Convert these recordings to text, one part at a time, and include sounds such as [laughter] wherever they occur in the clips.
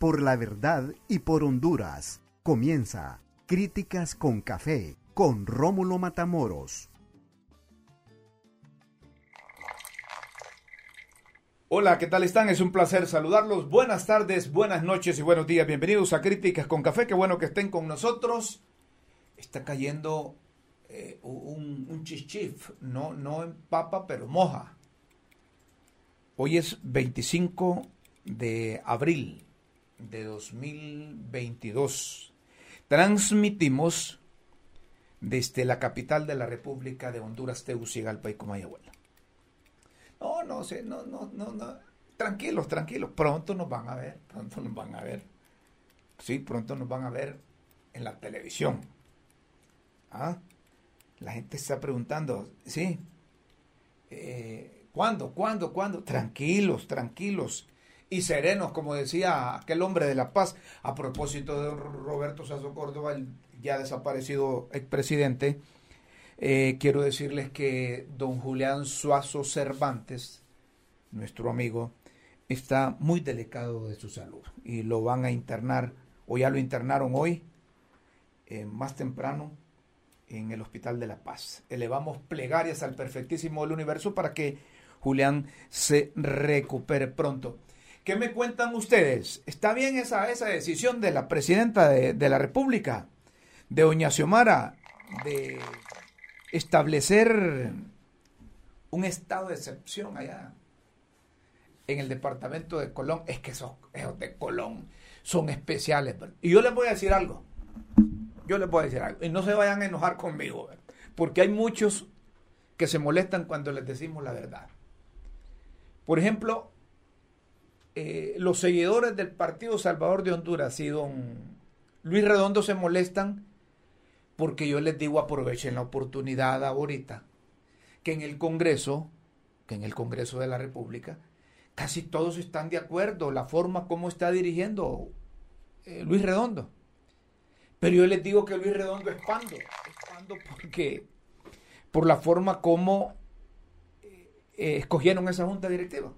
por la verdad y por Honduras. Comienza Críticas con Café con Rómulo Matamoros. Hola, ¿qué tal están? Es un placer saludarlos. Buenas tardes, buenas noches y buenos días. Bienvenidos a Críticas con Café. Qué bueno que estén con nosotros. Está cayendo eh, un, un chichif, no, no empapa, pero moja. Hoy es 25 de abril de 2022. Transmitimos desde la capital de la República de Honduras, Tegucigalpa y Comayagüela. No, no sé, no, no, no, no. Tranquilos, tranquilos. Pronto nos van a ver, pronto nos van a ver. Sí, pronto nos van a ver en la televisión. ¿Ah? La gente está preguntando, sí. Eh, ¿Cuándo? ¿Cuándo? ¿Cuándo? Tranquilos, tranquilos y serenos, como decía aquel hombre de La Paz, a propósito de Roberto Sazo Córdoba, el ya desaparecido expresidente. Eh, quiero decirles que don Julián Suazo Cervantes, nuestro amigo, está muy delicado de su salud y lo van a internar, o ya lo internaron hoy, eh, más temprano, en el Hospital de la Paz. Elevamos plegarias al perfectísimo del universo para que Julián se recupere pronto. ¿Qué me cuentan ustedes? ¿Está bien esa, esa decisión de la presidenta de, de la República, de doña Xiomara, de establecer un estado de excepción allá en el departamento de Colón? Es que esos, esos de Colón son especiales. Y yo les voy a decir algo. Yo les voy a decir algo. Y no se vayan a enojar conmigo. Porque hay muchos que se molestan cuando les decimos la verdad. Por ejemplo, eh, los seguidores del Partido Salvador de Honduras y don Luis Redondo se molestan porque yo les digo aprovechen la oportunidad ahorita que en el Congreso, que en el Congreso de la República, casi todos están de acuerdo la forma como está dirigiendo eh, Luis Redondo. Pero yo les digo que Luis Redondo es pando, es pando porque por la forma como eh, escogieron esa junta directiva.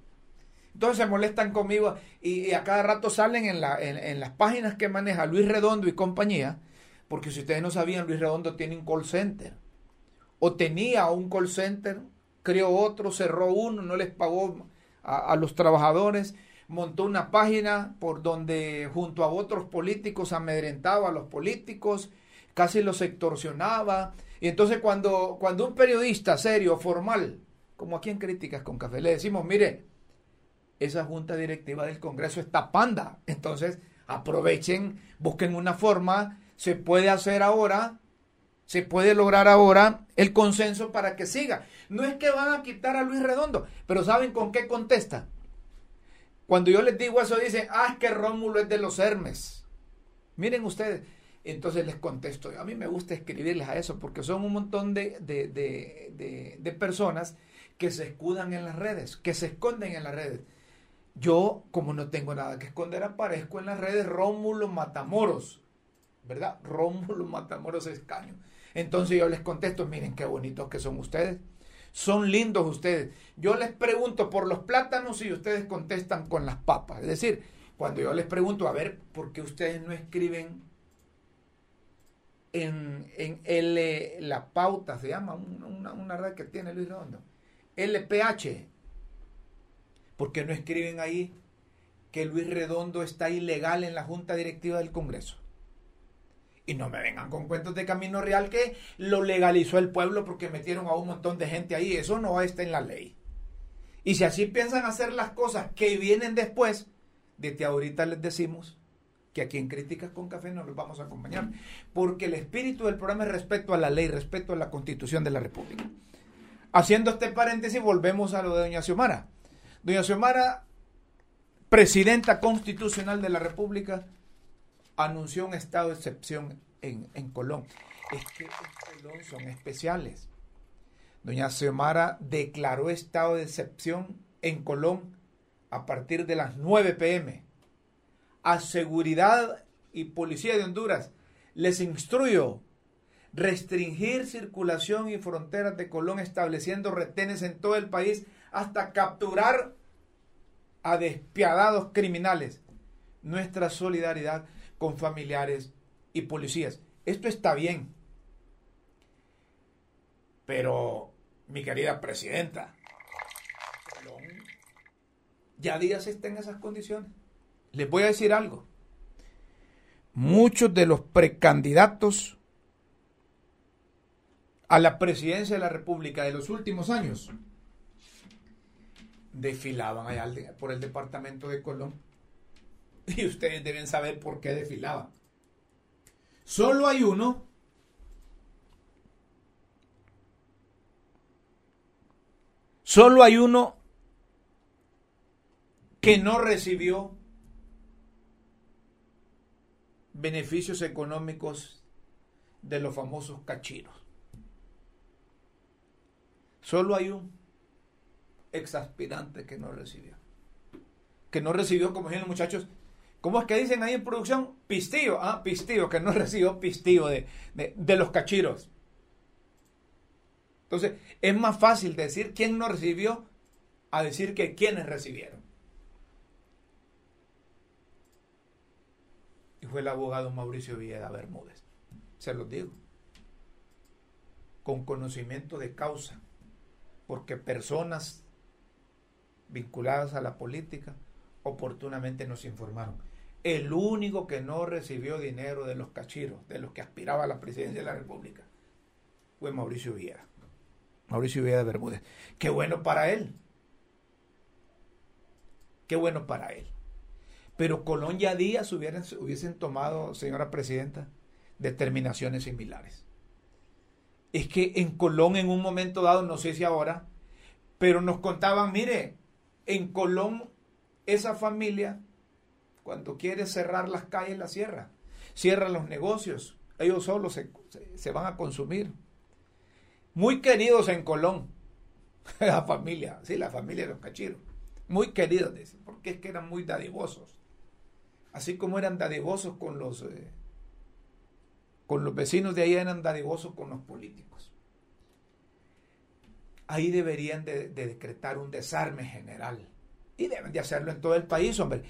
Entonces se molestan conmigo y, a cada rato salen en, la, en, las páginas que maneja Luis Redondo y compañía, porque si ustedes no sabían, Luis Redondo tiene un call center. O tenía un call center, creó otro, cerró uno, no les pagó a, a los trabajadores, montó una página por donde junto a otros políticos amedrentaba a los políticos, casi los extorsionaba. Y entonces cuando, cuando un periodista serio, formal, como aquí en Críticas con Café, le decimos, mire, esa junta directiva del Congreso está panda. Entonces, aprovechen, busquen una forma, se puede hacer ahora, se puede lograr ahora el consenso para que siga. No es que van a quitar a Luis Redondo, pero ¿saben con qué contesta? Cuando yo les digo eso, dicen, ah, es que Rómulo es de los Hermes. Miren ustedes, entonces les contesto, a mí me gusta escribirles a eso, porque son un montón de, de, de, de personas que se escudan en las redes, que se esconden en las redes. Yo, como no tengo nada que esconder, aparezco en las redes Rómulo Matamoros, ¿verdad? [laughs] Rómulo Matamoros Escaño. Entonces yo les contesto, miren qué bonitos que son ustedes. Son lindos ustedes. Yo les pregunto por los plátanos y ustedes contestan con las papas. Es decir, cuando yo les pregunto, a ver, ¿por qué ustedes no escriben en, en L, la pauta, se llama, una, una red que tiene Luis Redondo? LPH, porque no escriben ahí que Luis Redondo está ilegal en la Junta Directiva del Congreso? Y no me vengan con cuentos de Camino Real que lo legalizó el pueblo porque metieron a un montón de gente ahí. Eso no está en la ley. Y si así piensan hacer las cosas que vienen después, desde ahorita les decimos que aquí en Críticas con Café nos los vamos a acompañar. Porque el espíritu del programa es respeto a la ley, respeto a la constitución de la República. Haciendo este paréntesis, volvemos a lo de doña Xiomara. Doña Xiomara, presidenta constitucional de la República, anunció un estado de excepción en, en Colón. Es que en Colón son especiales. Doña Xiomara declaró estado de excepción en Colón a partir de las 9 pm. A Seguridad y Policía de Honduras les instruyó restringir circulación y fronteras de Colón estableciendo retenes en todo el país hasta capturar a despiadados criminales. nuestra solidaridad con familiares y policías. Esto está bien. Pero, mi querida presidenta, ya Díaz está en esas condiciones. Les voy a decir algo. Muchos de los precandidatos a la presidencia de la República de los últimos años desfilaban allá por el departamento de Colón. [laughs] Y ustedes deben saber por qué desfilaban. Solo hay uno Solo hay uno que no recibió beneficios económicos de los famosos cachiros. Solo hay un exaspirante que no recibió. Que no recibió, como dicen los muchachos, ¿cómo es que dicen ahí en producción? Pistillo, ah, pistillo, que no [laughs] recibió pistillo de, de los cachiros. Entonces, es más fácil decir quién no recibió a decir que quiénes recibieron. Y fue el abogado Mauricio Villeda Bermúdez. Se los digo. Con conocimiento de causa. Porque personas vinculadas a la política oportunamente nos informaron. El único que no recibió dinero de los cachiros, de los que aspiraba a la presidencia de la República, fue Mauricio Villeda. Mauricio Villa de Bermúdez. Qué bueno para él. Qué bueno para él. Pero Colón y Díaz hubiesen tomado, señora presidenta, determinaciones similares. Es que en Colón en un momento dado, no sé si ahora, pero nos contaban, mire, en Colón esa familia, cuando quiere cerrar las calles, la cierra. Cierra los negocios. Ellos solos se van a consumir muy queridos en Colón, [laughs] la familia, sí, la familia de los cachiros, muy queridos, dicen, porque es que eran muy dadivosos, así como eran dadivosos con los, eh, con los vecinos de ahí, eran dadivosos con los políticos. Ahí deberían de, de decretar un desarme general y deben de hacerlo en todo el país, hombre.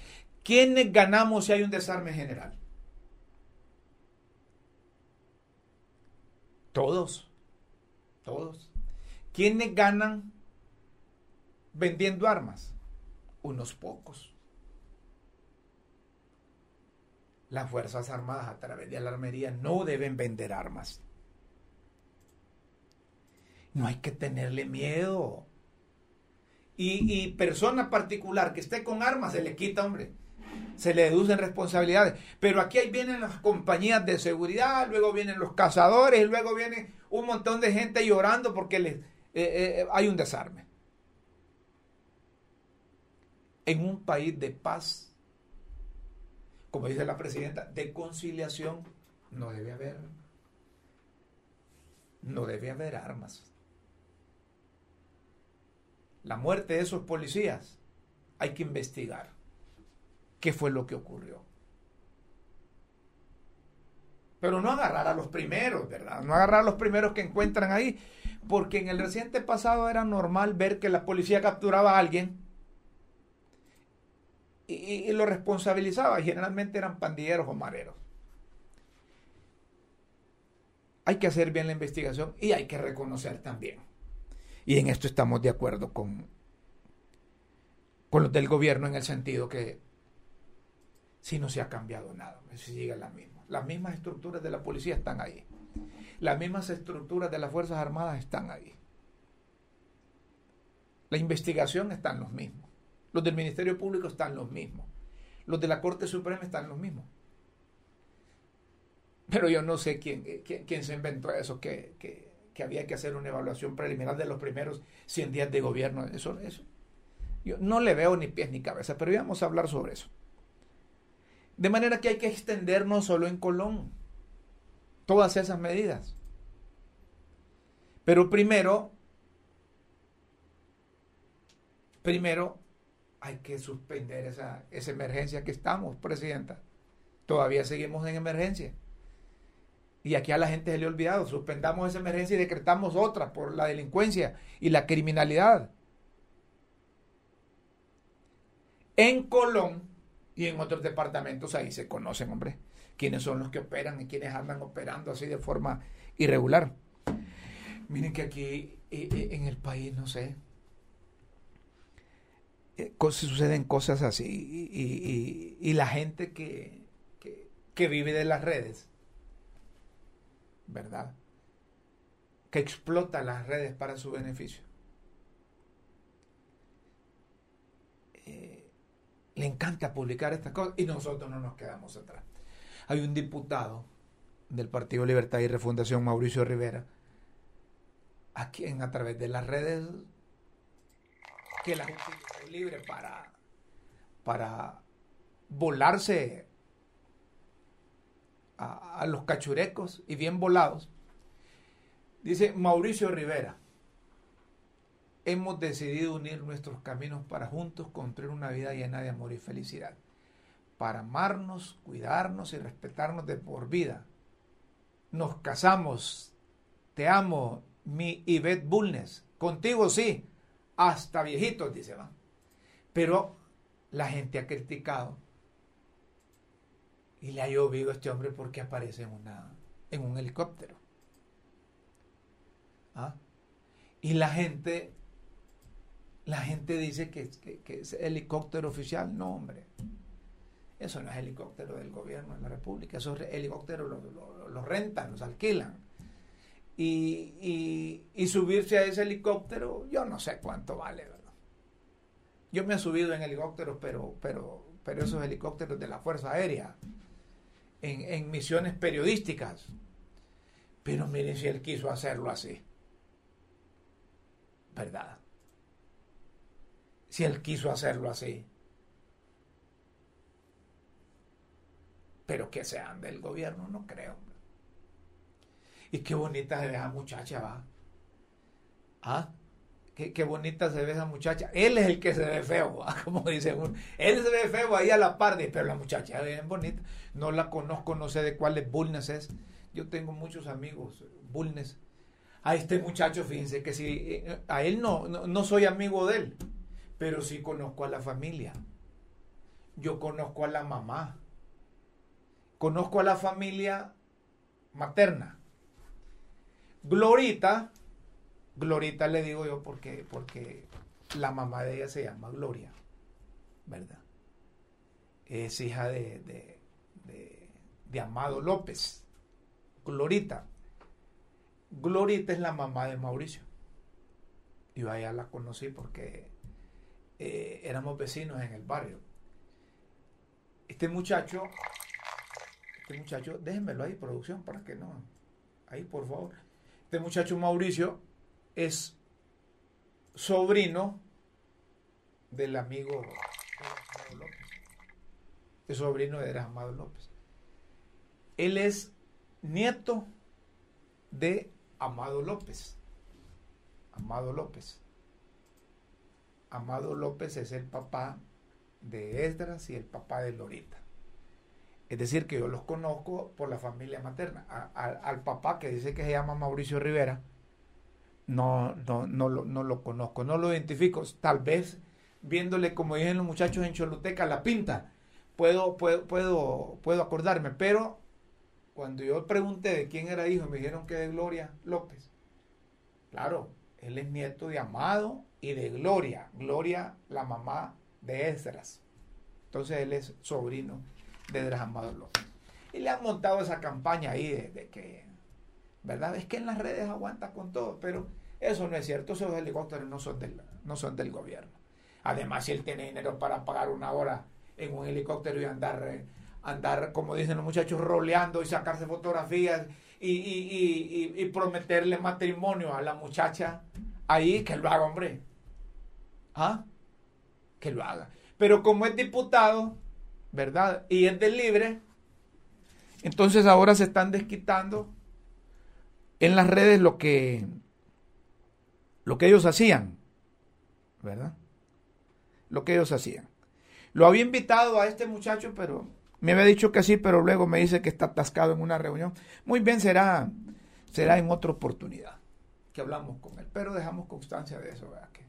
¿Quiénes ganamos si hay un desarme general? Todos. Todos. ¿Quiénes ganan vendiendo armas? Unos pocos. Las Fuerzas Armadas a través de la armería no deben vender armas. No hay que tenerle miedo. Y, y persona particular que esté con armas se le quita, hombre se le deducen responsabilidades. Pero aquí ahí vienen las compañías de seguridad, luego vienen los cazadores, luego viene un montón de gente llorando porque les, eh, eh, hay un desarme. En un país de paz, como dice la presidenta, de conciliación, no debe haber, no debe haber armas. La muerte de esos policías hay que investigar qué fue lo que ocurrió. Pero no agarrar a los primeros, ¿verdad? No agarrar a los primeros que encuentran ahí, porque en el reciente pasado era normal ver que la policía capturaba a alguien y, lo responsabilizaba, generalmente eran pandilleros o mareros. Hay que hacer bien la investigación y hay que reconocer también. Y en esto estamos de acuerdo con, con los del gobierno en el sentido que si no se ha cambiado nada, si sigue la misma. Las mismas estructuras de la policía están ahí. Las mismas estructuras de las Fuerzas Armadas están ahí. La investigación están los mismos. Los del Ministerio Público están los mismos. Los de la Corte Suprema están los mismos. Pero yo no sé quién, quién, se inventó eso, que, había que hacer una evaluación preliminar de los primeros 100 días de gobierno. Eso, eso. Yo no le veo ni pies ni cabeza, pero íbamos a hablar sobre eso. De manera que hay que extender no solo en Colón todas esas medidas. Pero primero, primero hay que suspender esa, esa emergencia que estamos, Presidenta. Todavía seguimos en emergencia. Y aquí a la gente se le ha olvidado, suspendamos esa emergencia y decretamos otra por la delincuencia y la criminalidad. En Colón Y en otros departamentos ahí se conocen, hombre, quiénes son los que operan y quiénes andan operando así de forma irregular. Miren que aquí eh, eh, en el país, no sé, eh, suceden cosas así y, la gente que, que, vive de las redes, ¿verdad? Que explota las redes para su beneficio. le encanta publicar estas cosas y nosotros no nos quedamos atrás. Hay un diputado del Partido Libertad y Refundación, Mauricio Rivera, a quien a través de las redes que la gente es libre para, para volarse a, los cachurecos y bien volados. Dice Mauricio Rivera, hemos decidido unir nuestros caminos para juntos construir una vida llena de amor y felicidad, para amarnos, cuidarnos y respetarnos de por vida. Nos casamos, te amo, mi Ivette Bulnes. Contigo sí, hasta viejitos, dice va. Pero la gente ha criticado y le ha llovido a este hombre porque aparece en, una, en un helicóptero. ¿Ah? Y la gente, la gente dice que, es helicóptero oficial. No, hombre. Eso no es helicóptero del gobierno de la República. Esos helicópteros los rentan, los alquilan y, subirse a ese helicóptero, yo no sé cuánto vale, ¿verdad? Yo me he subido en helicópteros, pero, pero, pero esos helicópteros de la Fuerza Aérea, en, en misiones periodísticas. Pero miren si él quiso hacerlo así. ¿Verdad? Si él quiso hacerlo así. Pero que sean del gobierno, no creo. Y qué bonita ve esa muchacha, va. ¿Ah? Qué, bonita se ve esa muchacha. Él es el que se ve feo, ¿va? [laughs] como dice uno. Él se ve feo ahí a la par, pero la muchacha es bien bonita. No la conozco, no sé de cuáles Bulnes es. Yo tengo muchos amigos Bulnes. A este muchacho, fíjense que si eh, a él no, no, no soy amigo de él, pero sí conozco a la familia. Yo conozco a la mamá. Conozco a la familia materna Glorita, Glorita le digo yo porque, porque la mamá de ella se llama Gloria, ¿verdad? Es hija de, de, de, Amado López, Glorita. Glorita es la mamá de Mauricio. Yo allá la conocí porque eh, éramos vecinos en el barrio. Este muchacho, este muchacho, déjenmelo ahí, producción, para que no. Ahí, por favor. Este muchacho Mauricio es sobrino del amigo Amado López. Es sobrino de Amado López. Él es nieto de Amado López. Amado López. Amado López es el papá de Esdras y el papá de Lorita. Es decir, que yo los conozco por la familia materna. al papá que dice que se llama Mauricio Rivera, no, no, no, lo, no lo conozco, no lo identifico. Tal vez viéndole, como dicen los muchachos en Choluteca, la pinta, puedo, puedo, puedo, puedo acordarme. Pero cuando yo pregunté de quién era hijo, me dijeron que de Gloria López. Claro, él es nieto de Amado y de Gloria. Gloria, la mamá de Esdras. Entonces él es sobrino de Dras López. Y le han montado esa campaña ahí de, que, ¿verdad? Es que en las redes aguanta con todo, pero eso no es cierto, esos helicópteros no son del, no son del gobierno. Además, si él tiene dinero para pagar una hora en un helicóptero y andar, eh, andar como dicen los muchachos, roleando y sacarse fotografías y, y, y, prometerle matrimonio a la muchacha, ahí que lo haga, hombre. ¿Ah? Que lo haga. Pero como es diputado, ¿verdad? Y es del libre. Entonces ahora se están desquitando en las redes lo que lo que ellos hacían, ¿verdad? Lo que ellos hacían. Lo había invitado a este muchacho, pero me había dicho que sí, pero luego me dice que está atascado en una reunión. Muy bien, será, será en otra oportunidad que hablamos con él, pero dejamos constancia de eso, ¿verdad? Que,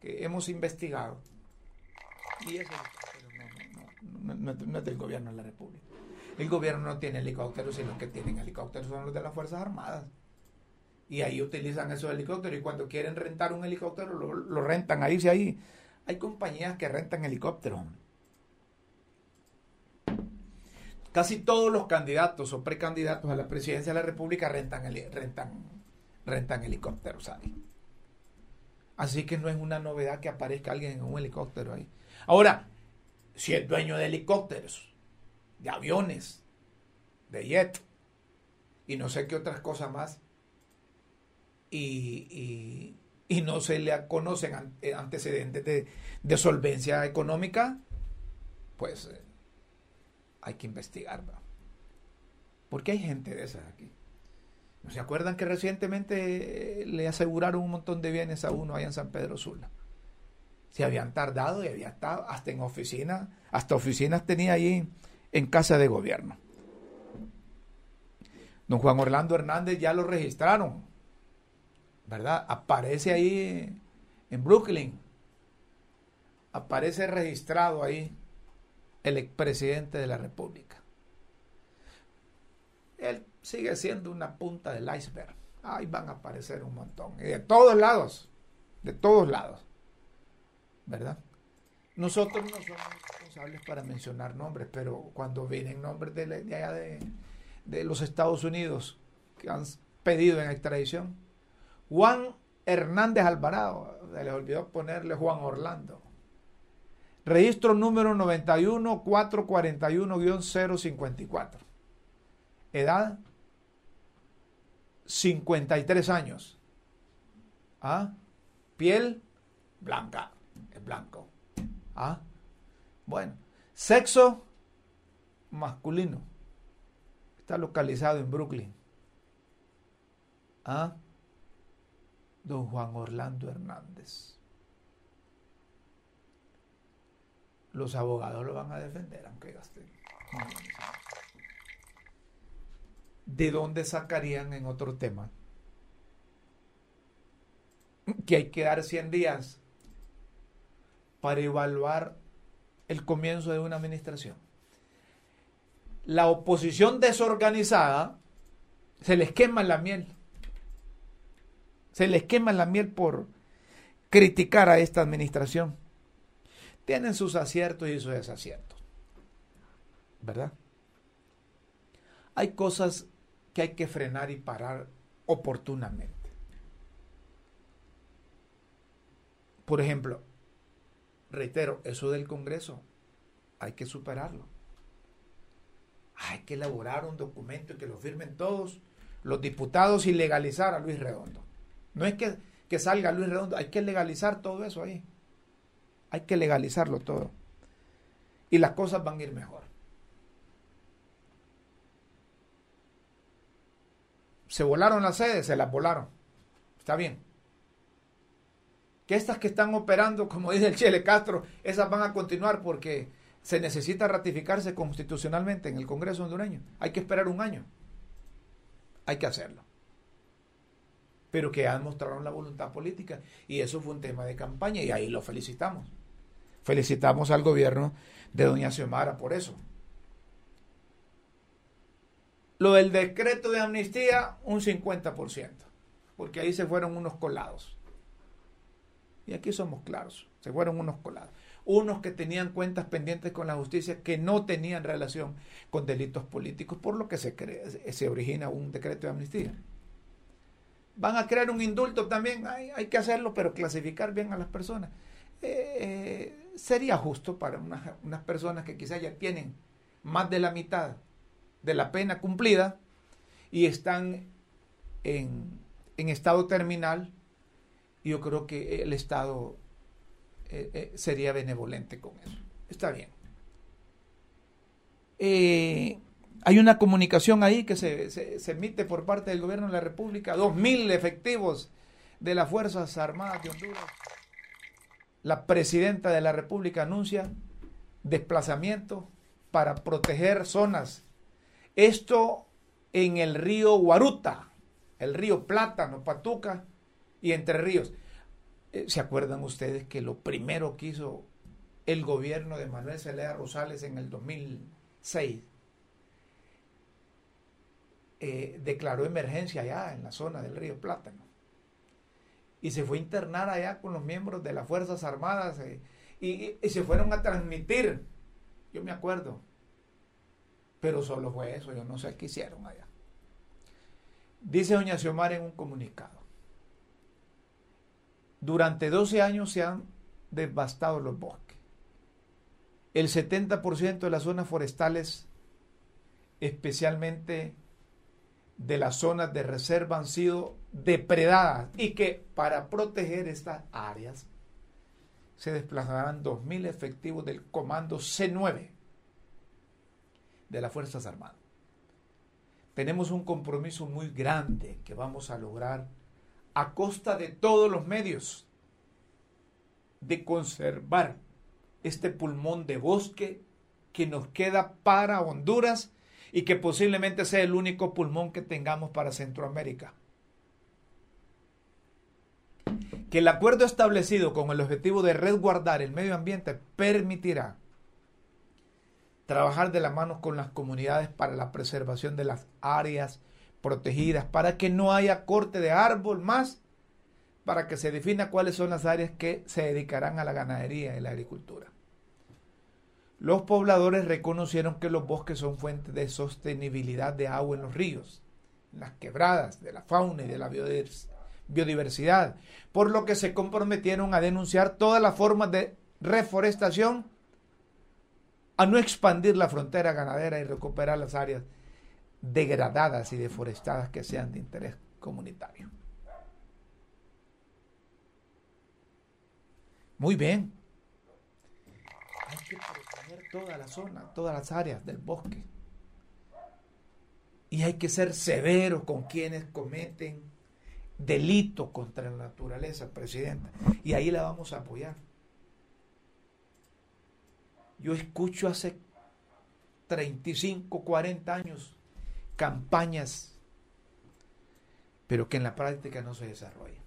que hemos investigado. Y eso no, es del gobierno de la República. El gobierno no tiene helicópteros y los que tienen helicópteros son los de las Fuerzas Armadas. Y ahí utilizan esos helicópteros y cuando quieren rentar un helicóptero lo, rentan ahí, sí, ahí. Hay compañías que rentan helicópteros. Casi todos los candidatos o precandidatos a la presidencia de la República rentan, rentan, rentan helicópteros ahí. Así que no es una novedad que aparezca alguien en un helicóptero ahí. Ahora, si es dueño de helicópteros, de aviones, de jet y no sé qué otras cosas más, y, no se le conocen eh, antecedentes de, solvencia económica, pues eh, hay que investigar. Porque hay gente de esas aquí. ¿No se acuerdan que recientemente eh, le aseguraron un montón de bienes a uno allá en San Pedro Sula? Se habían tardado y había estado hasta en oficina, hasta oficinas tenía ahí en casa de gobierno. Don Juan Orlando Hernández ya lo registraron, ¿verdad? Aparece ahí en Brooklyn, aparece registrado ahí el expresidente de la República. Él sigue siendo una punta del iceberg. Ahí van a aparecer un montón. De todos lados, de todos lados. ¿verdad? Nosotros no somos responsables para mencionar nombres, pero cuando vienen nombres de, allá de, los Estados Unidos que han pedido en extradición, Juan Hernández Alvarado, se les olvidó ponerle Juan Orlando. Registro número 91 441-054. Edad 53 años. ¿Ah? Piel blanca blanco. ¿Ah? Bueno, sexo masculino. Está localizado en Brooklyn. ¿Ah? Don Juan Orlando Hernández. Los abogados lo van a defender, aunque gasten. ¿De dónde sacarían en otro tema? Que hay que dar 100 días para evaluar el comienzo de una administración. La oposición desorganizada se les quema la miel. Se les quema la miel por criticar a esta administración. Tienen sus aciertos y sus desaciertos. ¿Verdad? Hay cosas que hay que frenar y parar oportunamente. Por ejemplo, reitero, eso del Congreso hay que superarlo. Hay que elaborar un documento y que lo firmen todos los diputados y legalizar a Luis Redondo. No es que, que salga Luis Redondo, hay que legalizar todo eso ahí. Hay que legalizarlo todo. Y las cosas van a ir mejor. Se volaron las sedes, se las volaron. Está bien que estas que están operando, como [laughs] dice el Chele Castro, esas van a continuar porque se necesita ratificarse constitucionalmente en el Congreso hondureño. Hay que esperar un año. Hay que hacerlo. Pero que han mostrado la voluntad política y eso fue un tema de campaña y ahí lo felicitamos. Felicitamos al gobierno de doña Xiomara por eso. Lo del decreto de amnistía, un 50%, porque ahí se fueron unos colados. Y aquí somos claros, se fueron unos colados. Unos que tenían cuentas pendientes con la justicia que no tenían relación con delitos políticos, por lo que se, origina un decreto de amnistía. Van a crear un indulto también, hay, que hacerlo, pero clasificar bien a las personas. Eh, sería justo para unas, personas que quizás ya tienen más de la mitad de la pena cumplida y están en, en estado terminal yo creo que el Estado eh, eh, sería benevolente con eso. Está bien. Eh, hay una comunicación ahí que se, emite por parte del gobierno de la República, dos mil efectivos de las Fuerzas Armadas de Honduras. La presidenta de la República anuncia desplazamiento para proteger zonas. Esto en el río Guaruta, el río Plátano, Patuca, y Entre Ríos. Eh, ¿Se acuerdan ustedes que lo primero que hizo el gobierno de Manuel Zelaya Rosales en el 2006 eh, declaró emergencia allá en la zona del río Plátano. Y se fue a internar allá con los miembros de las Fuerzas Armadas eh, y, y, se fueron a transmitir. Yo me acuerdo. Pero solo fue eso, yo no sé qué hicieron allá. Dice doña Xiomara en un comunicado. Durante 12 años se han devastado los bosques. El 70% de las zonas forestales, especialmente de las zonas de reserva, han sido depredadas y que para proteger estas áreas se desplazarán 2.000 efectivos del Comando C9 de las Fuerzas Armadas. Tenemos un compromiso muy grande que vamos a lograr a costa de todos los medios de conservar este pulmón de bosque que nos queda para Honduras y que posiblemente sea el único pulmón que tengamos para Centroamérica. Que el acuerdo establecido con el objetivo de resguardar el medio ambiente permitirá trabajar de la mano con las comunidades para la preservación de las áreas protegidas, para que no haya corte de árbol más, para que se defina cuáles son las áreas que se dedicarán a la ganadería y la agricultura. Los pobladores reconocieron que los bosques son fuentes de sostenibilidad de agua en los ríos, en las quebradas, de la fauna y de la biodiversidad, por lo que se comprometieron a denunciar todas las formas de reforestación a no expandir la frontera ganadera y recuperar las áreas degradadas y deforestadas que sean de interés comunitario. Muy bien. Hay que proteger toda la zona, todas las áreas del bosque. Y hay que ser severos con quienes cometen delitos contra la naturaleza, Presidenta. Y ahí la vamos a apoyar. Yo escucho hace 35, 40 años campañas, pero que en la práctica no se desarrollan.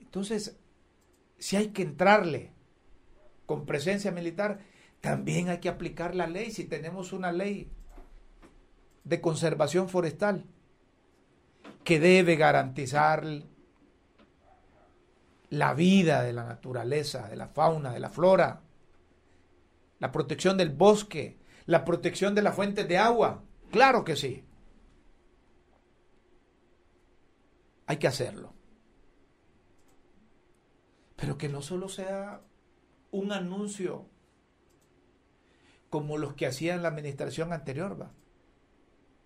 Entonces, si hay que entrarle con presencia militar, también hay que aplicar la ley. Si tenemos una ley de conservación forestal que debe garantizar la vida de la naturaleza, de la fauna, de la flora, la protección del bosque, la protección de las fuentes de agua. Claro que sí. Hay que hacerlo. Pero que no solo sea un anuncio como los que hacían la administración anterior, ¿va?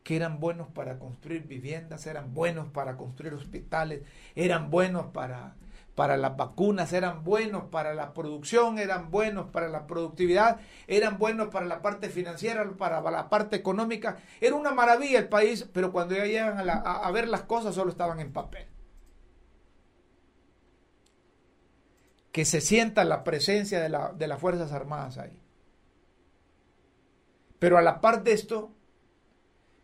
que eran buenos para construir viviendas, eran buenos para construir hospitales, eran buenos para para las vacunas, eran buenos para la producción, eran buenos para la productividad, eran buenos para la parte financiera, para la parte económica. Era una maravilla el país, pero cuando ya llegan a, ver las cosas solo estaban en papel. Que se sienta la presencia de, de las Fuerzas Armadas ahí. Pero a la par de esto,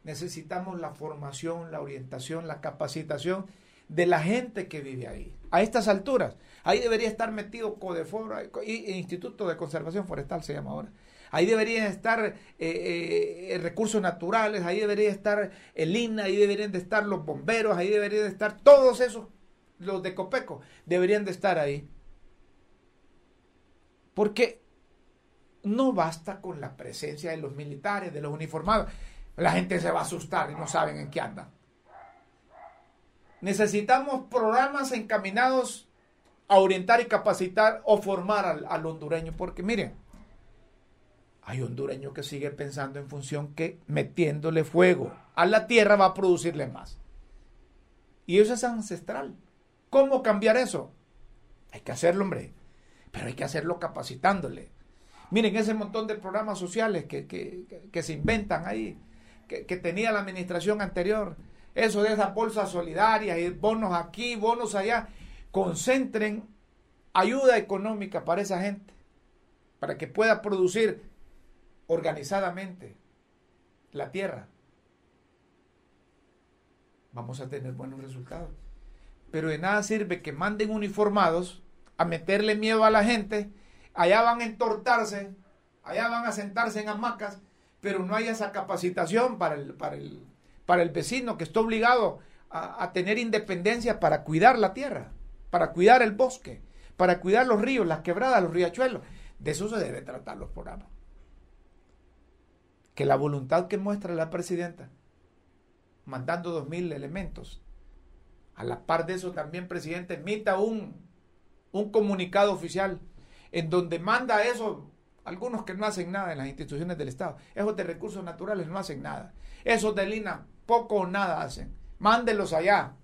necesitamos la formación, la orientación, la capacitación de la gente que vive ahí. A estas alturas, ahí debería estar metido Codefora, Instituto de Conservación Forestal se llama ahora. Ahí deberían estar eh, eh, recursos naturales, ahí debería estar el INA, ahí deberían de estar los bomberos, ahí deberían de estar todos esos, los de Copeco, deberían de estar ahí. Porque no basta con la presencia de los militares, de los uniformados. La gente se va a asustar y no saben en qué andan. Necesitamos programas encaminados a orientar y capacitar o formar al, hondureño, porque miren, hay hondureño que sigue pensando en función que metiéndole fuego a la tierra va a producirle más. Y eso es ancestral. ¿Cómo cambiar eso? Hay que hacerlo, hombre. Pero hay que hacerlo capacitándole. Miren ese montón de programas sociales que, se inventan ahí, que, tenía la administración anterior eso de esas bolsas solidarias y bonos aquí, bonos allá, concentren ayuda económica para esa gente, para que pueda producir organizadamente la tierra. Vamos a tener buenos resultados. Pero de nada sirve que manden uniformados a meterle miedo a la gente, allá van a entortarse, allá van a sentarse en hamacas, pero no hay esa capacitación para el, para el, para el vecino que está obligado a, tener independencia para cuidar la tierra, para cuidar el bosque, para cuidar los ríos, las quebradas, los riachuelos. De eso se debe tratar los programas. Que la voluntad que muestra la presidenta, mandando dos mil elementos, a la par de eso también, presidente, emita un, un comunicado oficial en donde manda eso, algunos que no hacen nada en las instituciones del Estado, esos de recursos naturales no hacen nada, esos de Lina poco o nada hacen, mándenlos allá,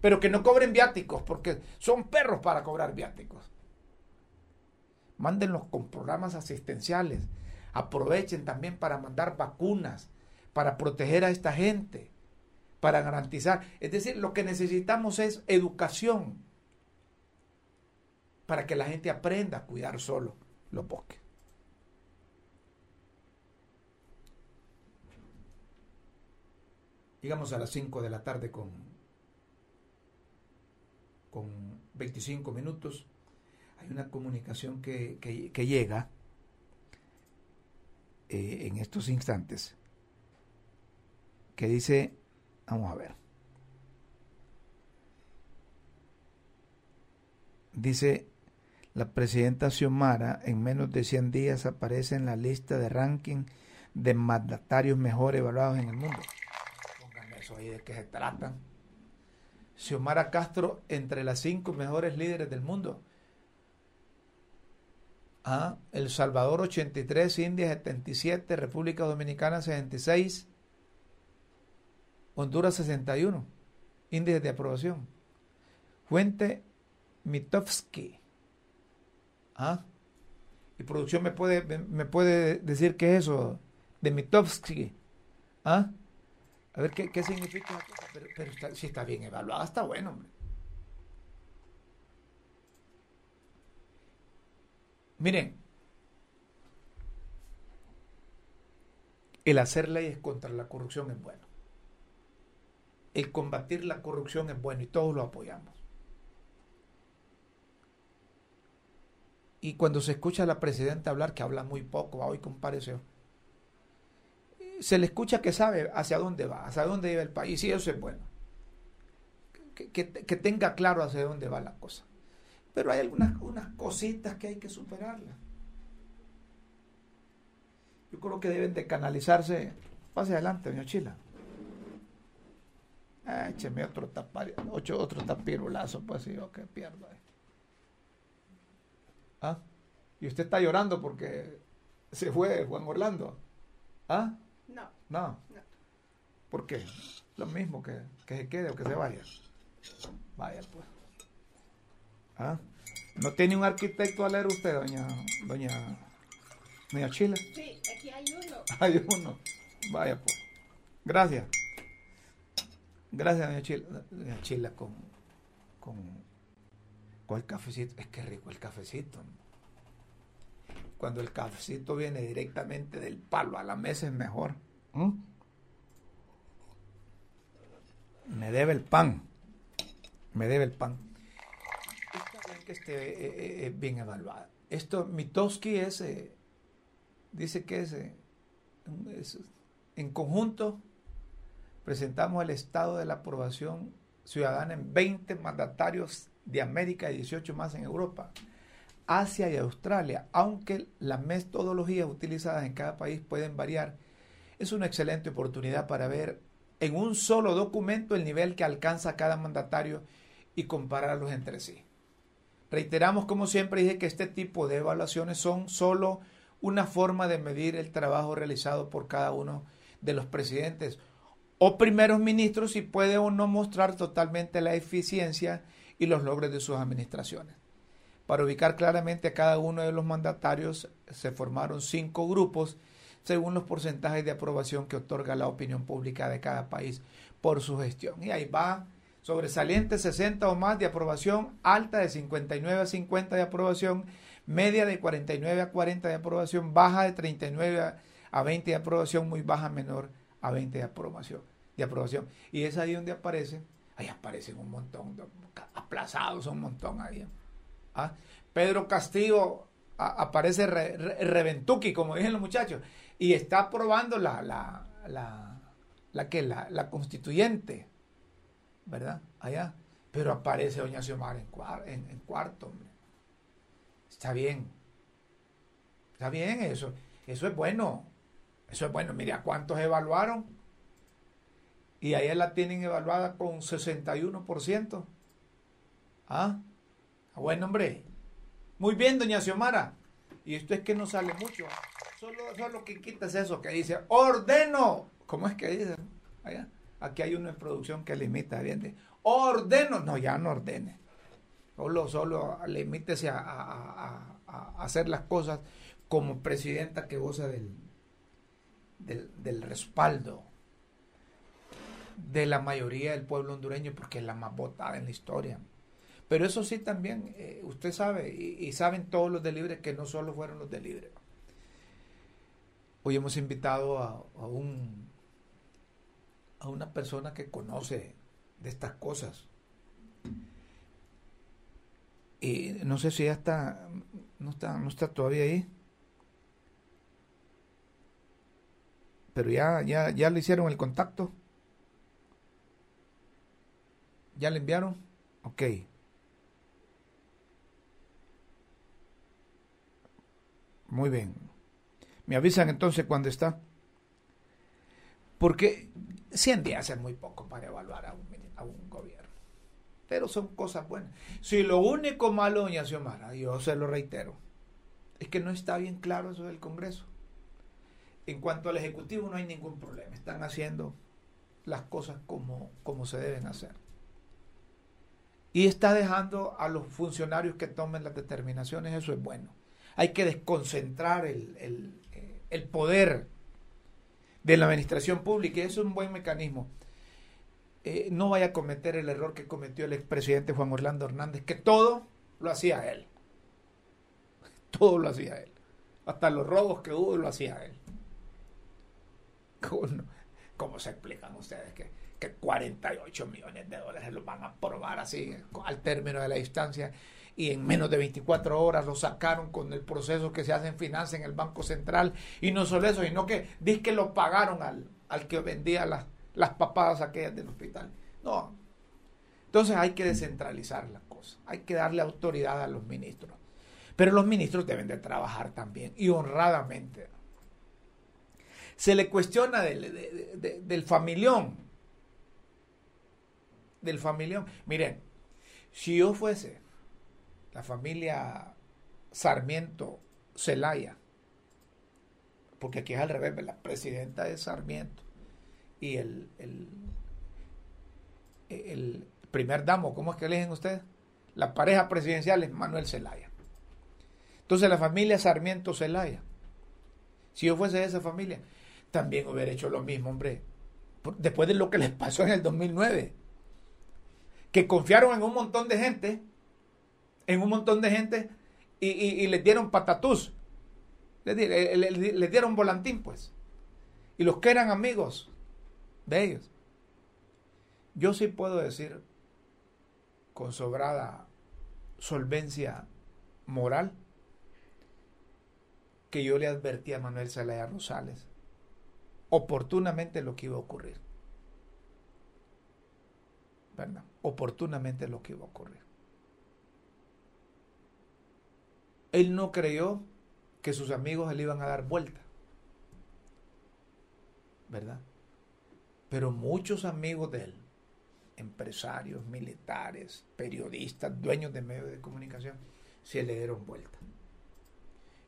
pero que no cobren viáticos, porque son perros para cobrar viáticos. Mándenlos con programas asistenciales, aprovechen también para mandar vacunas, para proteger a esta gente para garantizar. Es decir, lo que necesitamos es educación para que la gente aprenda a cuidar solo los bosques. Llegamos a las 5 de la tarde con, con 25 minutos. Hay una comunicación que, que, llega eh, en estos instantes que dice Vamos a ver. Dice la presidenta Xiomara, en menos de 100 días aparece en la lista de ranking de mandatarios mejor evaluados en el mundo. Eso de qué se trata. Xiomara Castro entre las cinco mejores líderes del mundo. Ah, El Salvador 83, India 77, República Dominicana 66, Honduras 61. Índice de aprobación. Fuente Mitovsky. ¿Ah? Y producción me puede, me puede decir qué es eso de Mitovsky. ¿Ah? A ver qué, significa. Pero, si está bien evaluada, está bueno, hombre. Miren, el hacer leyes contra la corrupción es bueno el combatir la corrupción es bueno y todos lo apoyamos. Y cuando se escucha a la presidenta hablar, que habla muy poco, hoy compareció, se le escucha que sabe hacia dónde va, hacia dónde iba el país, y eso es bueno. Que, que, tenga claro hacia dónde va la cosa. Pero hay algunas unas cositas que hay que superarlas. Yo creo que deben de canalizarse. Pase adelante, doña Chila. Ah, écheme otro tapar, ocho, otro tapirulazo, pues si yo que pierdo. ¿Ah? Y usted está llorando porque se fue Juan Orlando. ¿Ah? No. No. no. ¿Por qué? Lo mismo que, que se quede o que se vaya. Vaya pues. ¿Ah? ¿No tiene un arquitecto a leer usted, doña, doña, doña Chila? Sí, aquí hay uno. [laughs] Hay uno. Vaya pues. Gracias. Gracias, doña Chila. Doña Chila con, con, el cafecito. Es que rico el cafecito. Cuando el cafecito viene directamente del palo a la mesa es mejor. ¿Mm? Me debe el pan. Me debe el pan. Está bien que esté eh, eh, bien evaluada. Esto, Mitowski es, eh, dice que es, es en conjunto presentamos el estado de la aprobación ciudadana en 20 mandatarios de América y 18 más en Europa, Asia y Australia, aunque las metodologías utilizadas en cada país pueden variar. Es una excelente oportunidad para ver en un solo documento el nivel que alcanza cada mandatario y compararlos entre sí. Reiteramos, como siempre dije, que este tipo de evaluaciones son solo una forma de medir el trabajo realizado por cada uno de los presidentes o primeros ministros y puede o no mostrar totalmente la eficiencia y los logros de sus administraciones. Para ubicar claramente a cada uno de los mandatarios se formaron cinco grupos según los porcentajes de aprobación que otorga la opinión pública de cada país por su gestión. Y ahí va sobresaliente 60 o más de aprobación, alta de 59 a 50 de aprobación, media de 49 a 40 de aprobación, baja de 39 a 20 de aprobación, muy baja menor a 20 de aprobación. De aprobación. Y es ahí donde aparece, ahí aparecen un montón, aplazados un montón ahí. ¿Ah? Pedro Castillo aparece reventuki, como dicen los muchachos, y está aprobando la, la, la, la, la, la constituyente, ¿verdad? Allá. Pero aparece doña Xiomara en, cuarto. Está bien. Está bien eso. Eso es bueno. Eso es bueno. Mira cuántos evaluaron. Y ahí la tienen evaluada con 61%. ¿Ah? Buen hombre. Muy bien, doña Xiomara. Y esto es que no sale mucho. Solo, solo que quitas eso que dice, ordeno. ¿Cómo es que dice? Allá. Aquí hay uno en producción que limita, bien, ordeno. No, ya no ordene. Solo, solo limítese a, a, hacer las cosas como presidenta que goza del, del, del respaldo de la mayoría del pueblo hondureño porque es la más votada en la historia. Pero eso sí también, eh, usted sabe, y, saben todos los de Libre que no solo fueron los de Libre. Hoy hemos invitado a, a, un, a una persona que conoce de estas cosas. Y no sé si ya está, no está, no está todavía ahí. Pero ya, ya, ya le hicieron el contacto. ¿Ya le enviaron? Ok. Muy bien. Me avisan entonces cuando está. Porque 100 días es muy poco para evaluar a un, a un gobierno. Pero son cosas buenas. Si lo único malo, doña Xiomara, yo se lo reitero, es que no está bien claro eso del Congreso. En cuanto al Ejecutivo no hay ningún problema. Están haciendo las cosas como, como se deben hacer. Y está dejando a los funcionarios que tomen las determinaciones, eso es bueno hay que desconcentrar el, poder de la administración pública y es un buen mecanismo. Eh, no vaya a cometer el error que cometió el expresidente Juan Orlando Hernández, que todo lo hacía él. Todo lo hacía él. Hasta los robos que hubo lo hacía él. ¿Cómo, se explican ustedes que, que 48 millones de dólares los van a aprobar así al término de la instancia y en menos de 24 horas lo sacaron con el proceso que se hace en finanzas en el Banco Central. Y no solo eso, sino que dice que lo pagaron al, al que vendía las, las papadas aquellas del hospital. No. Entonces hay que descentralizar las cosas, hay que darle autoridad a los ministros. Pero los ministros deben de trabajar también y honradamente. Se le cuestiona del, del familión. Del familión. Miren, si yo fuese la familia Sarmiento Celaya, porque aquí es al revés, la presidenta es Sarmiento y el, el, primer damo, ¿cómo es que eligen ustedes? La pareja presidencial es Manuel Zelaya. Entonces la familia Sarmiento Celaya, si yo fuese de esa familia, también hubiera hecho lo mismo, hombre, después de lo que les pasó en el 2009, que confiaron en un montón de gente en un montón de gente y, le dieron patatús. Le, le, dieron volantín, pues. Y los que eran amigos de ellos. Yo sí puedo decir con sobrada solvencia moral que yo le advertí a Manuel Zelaya Rosales oportunamente lo que iba a ocurrir. ¿Verdad? Oportunamente lo que iba a ocurrir. Él no creyó que sus amigos le iban a dar vuelta. ¿Verdad? Pero muchos amigos de él, empresarios, militares, periodistas, dueños de medios de comunicación, se le dieron vuelta.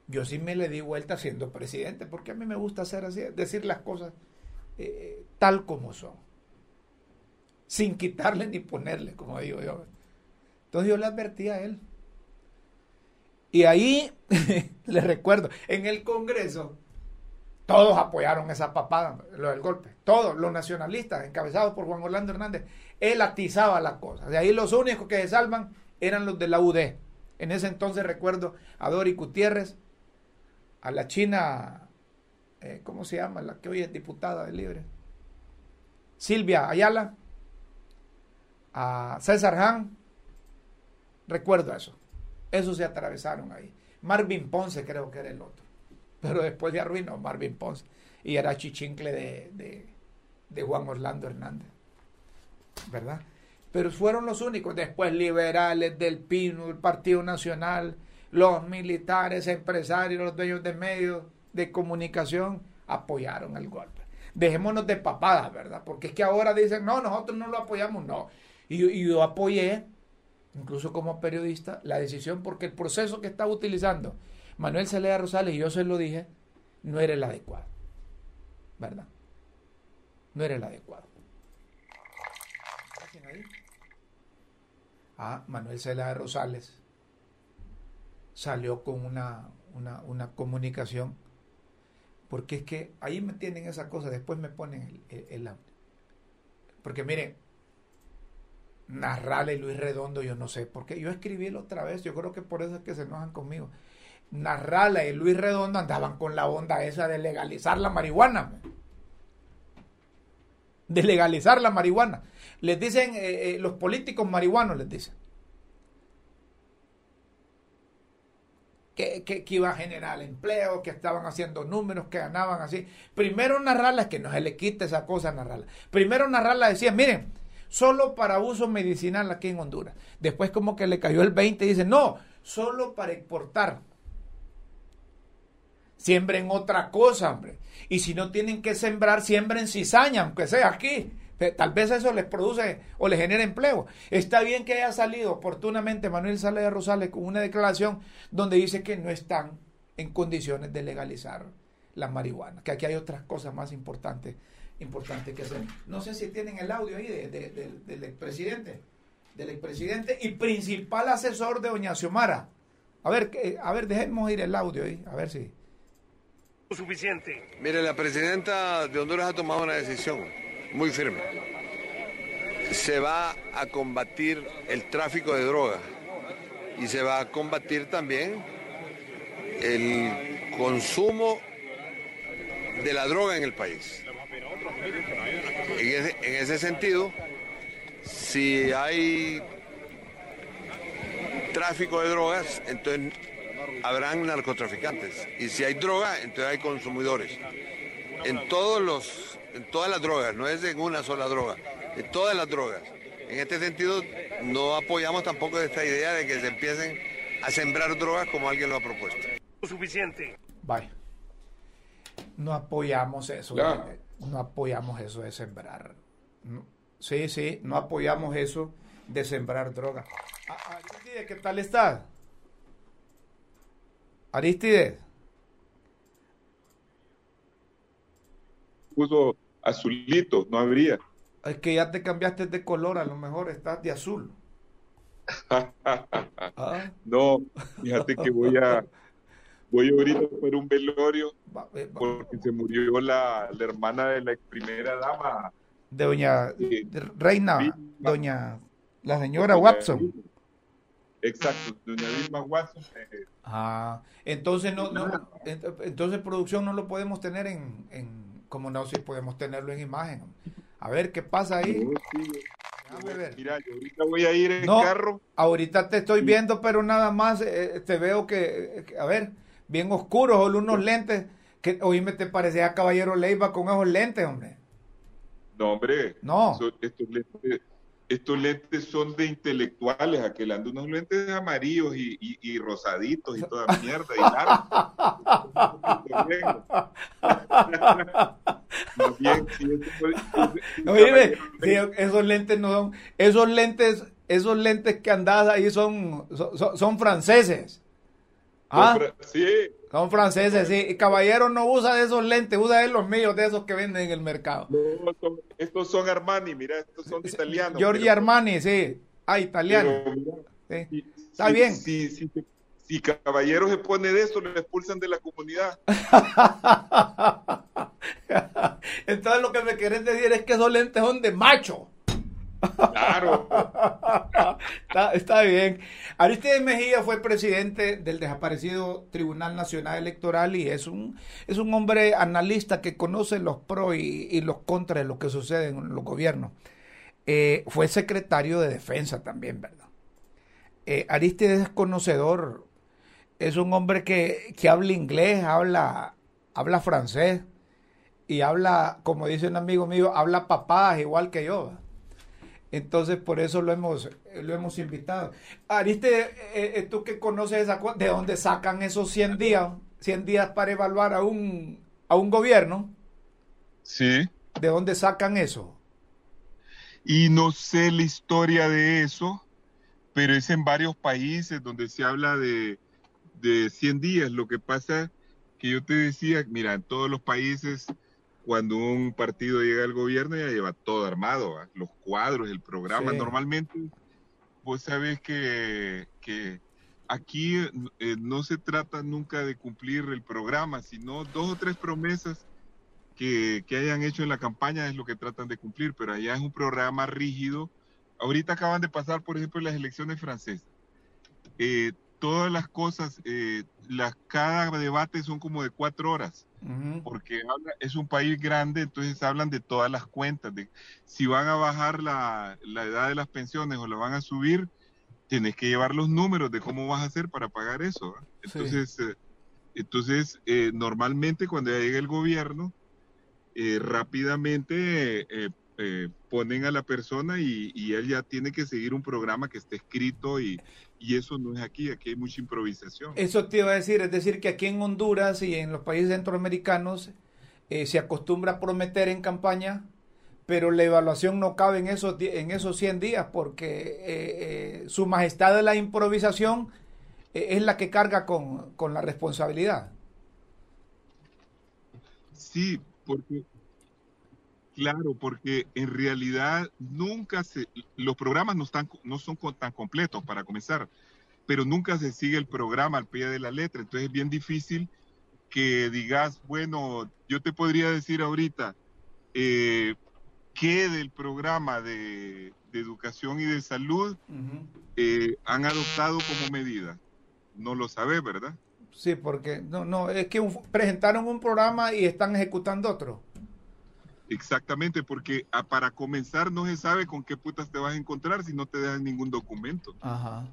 Yo sí me le di vuelta siendo presidente, porque a mí me gusta hacer así, decir las cosas eh, tal como son, sin quitarle ni ponerle, como digo yo. Entonces yo le advertí a él, y ahí, [laughs] les recuerdo, en el Congreso, todos apoyaron esa papada, lo del golpe. Todos, los nacionalistas, encabezados por Juan Orlando Hernández, él atizaba las cosas. De ahí los únicos que se salvan eran los de la UD. En ese entonces recuerdo a Dori Gutiérrez, a la China, eh, ¿cómo se llama? La que hoy es diputada de Libre. Silvia Ayala, a César Han, recuerdo eso Esos se atravesaron ahí. Marvin Ponce creo que era el otro. Pero después de arruinó Marvin Ponce. Y era chichincle de, de Juan Orlando Hernández. ¿Verdad? Pero fueron los únicos. Después liberales del Pino, el Partido Nacional, los militares, empresarios, los dueños de medios de comunicación apoyaron el golpe. Dejémonos de papadas, ¿verdad? Porque es que ahora dicen, no, nosotros no lo apoyamos, no. Y, yo apoyé, incluso como periodista, la decisión porque el proceso que estaba utilizando Manuel Celeda Rosales, y yo se lo dije, no era el adecuado. ¿Verdad? No era el adecuado. Ah, Manuel Celeda Rosales salió con una, una, comunicación, porque es que ahí me tienen esa cosa, después me ponen el, audio. Porque miren, narrale Luis Redondo, yo no sé, porque yo escribí otra vez, yo creo que por eso es que se enojan conmigo. Narrala y Luis Redondo andaban con la onda esa de legalizar la marihuana. De legalizar la marihuana. Les dicen eh, eh, los políticos marihuanos, les dicen. que, iba a generar empleo, que estaban haciendo números, que ganaban así. Primero narrarla, es que no se le quite esa cosa narrarla. Primero narrarla decía, miren, solo para uso medicinal aquí en Honduras. Después como que le cayó el 20 y dice, no, solo para exportar. Siembren otra cosa, hombre. Y si no tienen que sembrar, siembren cizaña, aunque sea aquí. Tal vez eso les produce o les genera empleo. Está bien que haya salido oportunamente Manuel Sale de Rosales con una declaración donde dice que no están en condiciones de legalizar la marihuana, que aquí hay otras cosas más importantes, importantes que hacer. No sé si tienen el audio ahí del expresidente, del expresidente y principal asesor de Doña Xiomara. A ver, a ver, dejemos ir el audio ahí, a ver si. Suficiente. Mire, la presidenta de Honduras ha tomado una decisión muy firme. Se va a combatir el tráfico de drogas y se va a combatir también el consumo de la droga en el país. En ese, sentido, si hay tráfico de drogas, entonces habrán narcotraficantes. Y si hay droga, entonces hay consumidores. En todos los en todas las drogas, no es en una sola droga, en todas las drogas. En este sentido, no apoyamos tampoco esta idea de que se empiecen a sembrar drogas como alguien lo ha propuesto. Suficiente. Vaya. No apoyamos eso. No apoyamos eso de sembrar. sí, sí, no apoyamos eso de sembrar drogas. Aristides, ¿qué tal estás? Aristides. puso azulito, no habría. Es que ya te cambiaste de color, a lo mejor estás de azul. [laughs] ¿Ah? No, fíjate que voy a voy ahorita por un velorio porque se murió la, hermana de la primera dama. De doña Reina, doña la señora Watson. Exacto, doña Vilma Watson. Eh, ah, entonces no, no, entonces producción no lo podemos tener en como no, si podemos tenerlo en imagen. A ver qué pasa ahí. Mira, yo ahorita voy a ir en carro. Ahorita te estoy viendo, pero nada más eh, te veo que, a ver, bien oscuros, solo unos lentes. Que, oíme, te parecía Caballero Leiva con esos lentes, hombre. No, hombre. No. estos lentes estos lentes son de intelectuales, aquel ando unos lentes amarillos y, y, rosaditos y toda mierda y Oye, [laughs] esos lentes no son, esos lentes, esos lentes que andas ahí son, son, franceses. ¿Ah? Sí. Son franceses, sí. Y caballero no usa de esos lentes, usa de los míos, de esos que venden en el mercado. No, estos son Armani, mira, estos son italianos. Giorgio Armani, sí. Ah, italiano. Está bien. Si, si, si, caballero se pone de eso, lo expulsan de la comunidad. [laughs] Entonces lo que me querés decir es que esos lentes son de macho. Claro. está, bien. Aristides Mejía fue presidente del desaparecido Tribunal Nacional Electoral y es un, es un hombre analista que conoce los pros y, los contras de lo que sucede en los gobiernos. Eh, fue secretario de defensa también, ¿verdad? eh, Aristides es conocedor, es un hombre que, que habla inglés, habla, habla francés y habla, como dice un amigo mío, habla papadas igual que yo. Entonces, por eso lo hemos, lo hemos invitado. Aristides, eh, eh, tú que conoces esa ¿de dónde sacan esos 100 días? 100 días para evaluar a un, a un gobierno. Sí. ¿De dónde sacan eso? Y no sé la historia de eso, pero es en varios países donde se habla de, de 100 días. Lo que pasa que yo te decía, mira, en todos los países, cuando un partido llega al gobierno ya lleva todo armado, los cuadros, el programa. Normalmente, vos sabes que, que aquí eh, no se trata nunca de cumplir el programa, sino dos o tres promesas que, que, hayan hecho en la campaña es lo que tratan de cumplir, pero allá es un programa rígido. Ahorita acaban de pasar, por ejemplo, las elecciones francesas. Eh, todas las cosas, eh, las, cada debate son como de cuatro horas, porque es un país grande, entonces hablan de todas las cuentas, de si van a bajar la, la edad de las pensiones o la van a subir, tienes que llevar los números de cómo vas a hacer para pagar eso. Entonces, eh, entonces eh, normalmente cuando ya llega el gobierno, eh, rápidamente ponen a la persona y, y, él ya tiene que seguir un programa que esté escrito y, y, eso no es aquí, aquí hay mucha improvisación. Eso te iba a decir, es decir, que aquí en Honduras y en los países centroamericanos se acostumbra a prometer en campaña pero la evaluación no cabe en esos, en esos 100 días porque eh, eh, su majestad de la improvisación eh, es la que carga con, con, la responsabilidad. Sí, porque, claro, porque en realidad nunca se, los programas no, están, no son tan completos para comenzar, pero nunca se sigue el programa al pie de la letra, entonces es bien difícil que digas, bueno, yo te podría decir ahorita, eh, qué del programa de, educación y de salud eh, han adoptado como medida. No lo sabe, ¿verdad? Sí, porque no, no, es que presentaron un programa y están ejecutando otro. Exactamente, porque ah, para comenzar no se sabe con qué putas te vas a encontrar si no te dejan ningún documento. Ajá.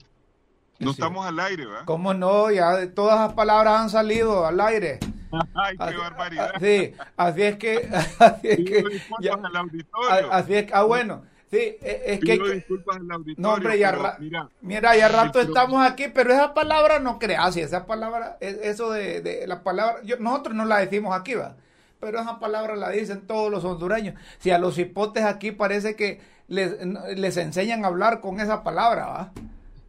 No estamos al aire, ¿verdad? ¿Cómo no? Ya todas las palabras han salido al aire. [laughs] Ay, qué barbaridad. Sí, así es que. [laughs] Así es que. Ya, al auditorio. Así es que. Ah, bueno. Sí, e, es Pido que. disculpas al auditorio. No, hombre, ya. Mira, mira, ya rato estamos aquí, pero esa palabra no creas. Si esa palabra, eso de, de la palabra. nosotros no la decimos aquí, va. Pero esa palabra la dicen todos los hondureños. Si a los hipotes aquí parece que les, les enseñan a hablar con esa palabra, va.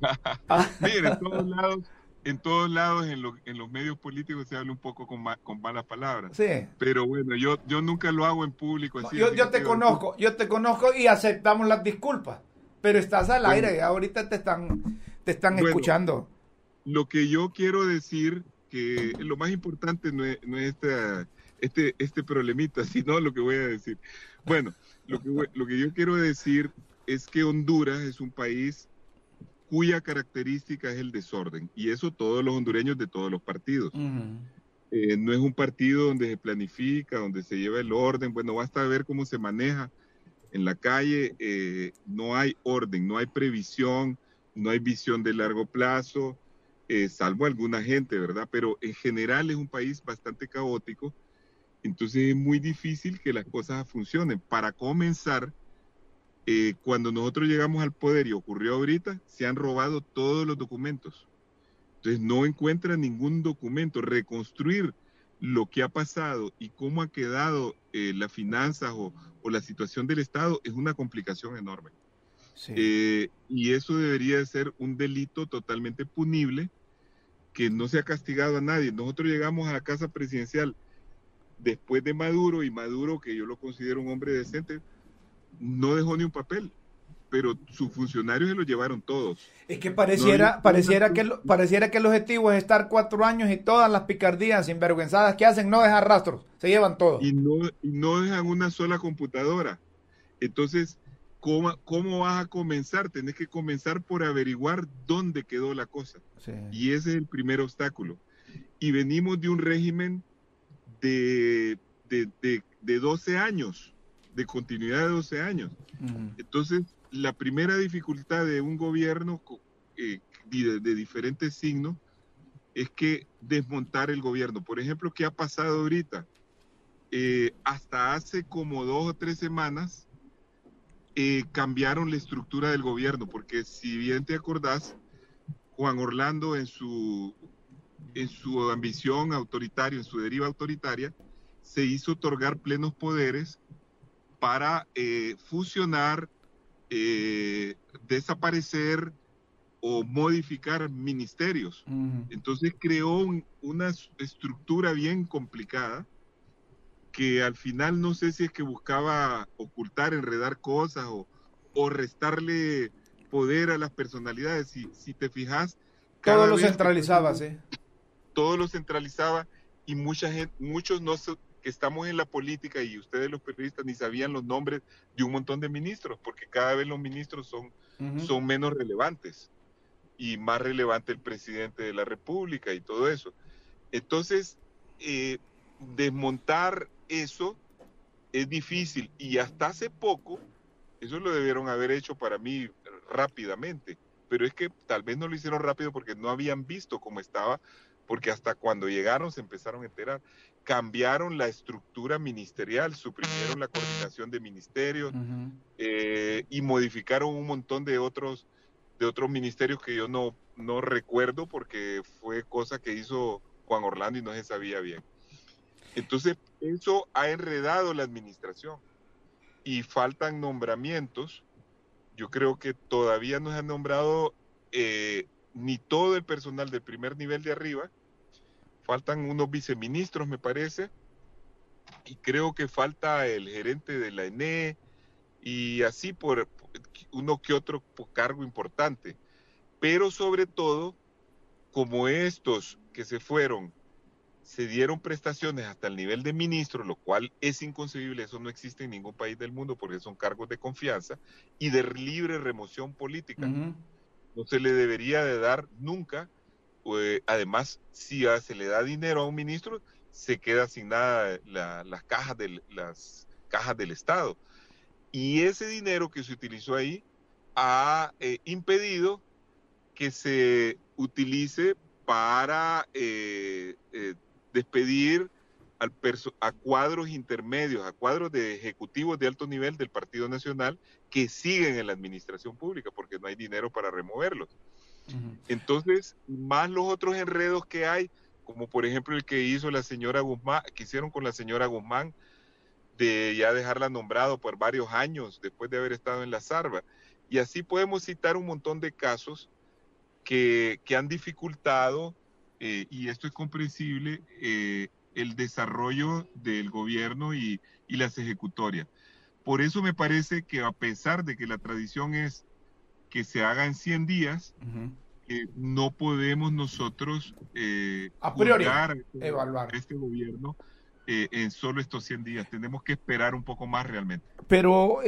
[laughs] Mire, en todos lados en todos lados, en, en, los medios políticos se habla un poco con, con malas palabras. Sí. Pero bueno, yo, yo nunca lo hago en público. yo, yo te conozco, yo te conozco y aceptamos las disculpas. Pero estás al aire y ahorita te están, te están escuchando. Lo que yo quiero decir, que lo más importante no es, no es este, este problemita, [laughs] sino lo que voy a decir. Bueno, lo que, lo que yo quiero decir es que Honduras es un país cuya característica es el desorden. Y eso todos los hondureños de todos los partidos. Eh, no es un partido donde se planifica, donde se lleva el orden. Bueno, basta ver cómo se maneja en la calle. Eh, no hay orden, no hay previsión, no hay visión de largo plazo, eh, salvo alguna gente, ¿verdad? Pero en general es un país bastante caótico. Entonces es muy difícil que las cosas funcionen. Para comenzar, eh, cuando nosotros llegamos al poder y ocurrió ahorita, se han robado todos los documentos. Entonces no encuentran ningún documento. Reconstruir lo que ha pasado y cómo ha quedado eh, las finanzas o, la situación del Estado es una complicación enorme. Eh, y eso debería ser un delito totalmente punible que no se ha castigado a nadie. Nosotros llegamos a la casa presidencial después de Maduro y Maduro, que yo lo considero un hombre decente, no dejó ni un papel, pero sus funcionarios se lo llevaron todos. Es que pareciera, pareciera, que, pareciera que el objetivo es estar cuatro años y todas las picardías sinvergüenzadas que hacen no dejar rastros, se llevan todo. Y no, no dejan una sola computadora. Entonces, ¿cómo, ¿cómo vas a comenzar? Tenés que comenzar por averiguar dónde quedó la cosa. Y ese es el primer obstáculo. Y venimos de un régimen de, de, de, de 12 años de continuidad de 12 años. Entonces, la primera dificultad de un gobierno eh, de, de diferentes signos es que desmontar el gobierno. Por ejemplo, ¿qué ha pasado ahorita? Eh, hasta hace como dos o tres semanas eh, cambiaron la estructura del gobierno, porque si bien te acordás, Juan Orlando en su, en su ambición autoritaria, en su deriva autoritaria, se hizo otorgar plenos poderes para eh, fusionar, desaparecer o modificar ministerios. Entonces creó una estructura bien complicada que al final no sé si es que buscaba ocultar, enredar cosas o, o restarle poder a las personalidades. Si, si te fijas... Todo lo centralizaba, sí. Todo lo centralizaba y mucha gente, muchos no que estamos en la política y ustedes los periodistas ni sabían los nombres de un montón de ministros, porque cada vez los ministros son, son menos relevantes y más relevante el presidente de la República y todo eso. Entonces, eh, desmontar eso es difícil y hasta hace poco, eso lo debieron haber hecho para mí rápidamente, pero es que tal vez no lo hicieron rápido porque no habían visto cómo estaba, porque hasta cuando llegaron se empezaron a enterar, cambiaron la estructura ministerial, suprimieron la coordinación de ministerios eh, y modificaron un montón de otros de otros ministerios que yo no, no recuerdo porque fue cosa que hizo Juan Orlando y no se sabía bien. Entonces, eso ha enredado la administración y faltan nombramientos. Yo creo que todavía no se han nombrado eh, ni todo el personal del primer nivel de arriba. Faltan unos viceministros, me parece. Y creo que falta el gerente de la ENE y así por uno que otro cargo importante. Pero sobre todo, como estos que se fueron se dieron prestaciones hasta el nivel de ministro, lo cual es inconcebible, eso no existe en ningún país del mundo porque son cargos de confianza y de libre remoción política. No se le debería de dar nunca, pues, además, si se le da dinero a un ministro, se queda sin nada las, cajas del, las cajas del Estado. Y ese dinero que se utilizó ahí ha eh, impedido que se utilice para eh, eh, despedir a cuadros intermedios, a cuadros de ejecutivos de alto nivel del Partido Nacional que siguen en la administración pública porque no hay dinero para removerlos. Entonces, más los otros enredos que hay, como por ejemplo el que hizo la señora Guzmán, que hicieron con la señora Guzmán, de ya dejarla nombrado por varios años después de haber estado en la SARVA. Y así podemos citar un montón de casos que, que han dificultado eh, y esto es comprensible, eh, el desarrollo del gobierno y, y, las ejecutorias. Por eso me parece que a pesar de que la tradición es que se haga en 100 días, eh, no podemos nosotros a priori este, evaluar este gobierno en solo estos 100 días. Tenemos que esperar un poco más realmente. Pero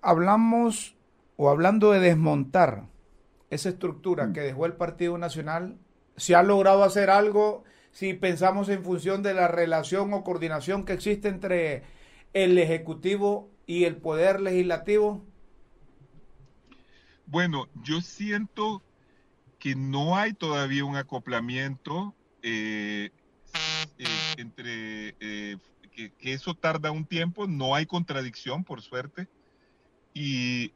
hablamos o hablando de desmontar esa estructura mm. que dejó el Partido Nacional si ha logrado hacer algo, si pensamos en función de la relación o coordinación que existe entre el Ejecutivo y el Poder Legislativo? Bueno, yo siento que no hay todavía un acoplamiento eh, eh, entre eh, que, eso tarda un tiempo, no hay contradicción, por suerte, y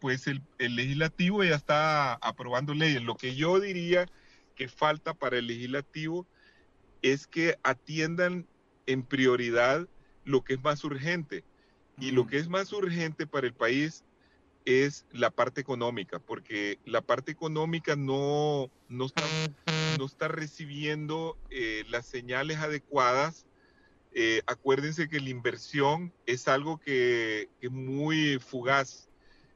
pues el, el, legislativo ya está aprobando leyes. Lo que yo diría que falta para el legislativo es que atiendan en prioridad lo que es más urgente. Y lo que es más urgente para el país es la parte económica, porque la parte económica no, no, está, no está recibiendo eh, las señales adecuadas. Eh, acuérdense que la inversión es algo que es muy fugaz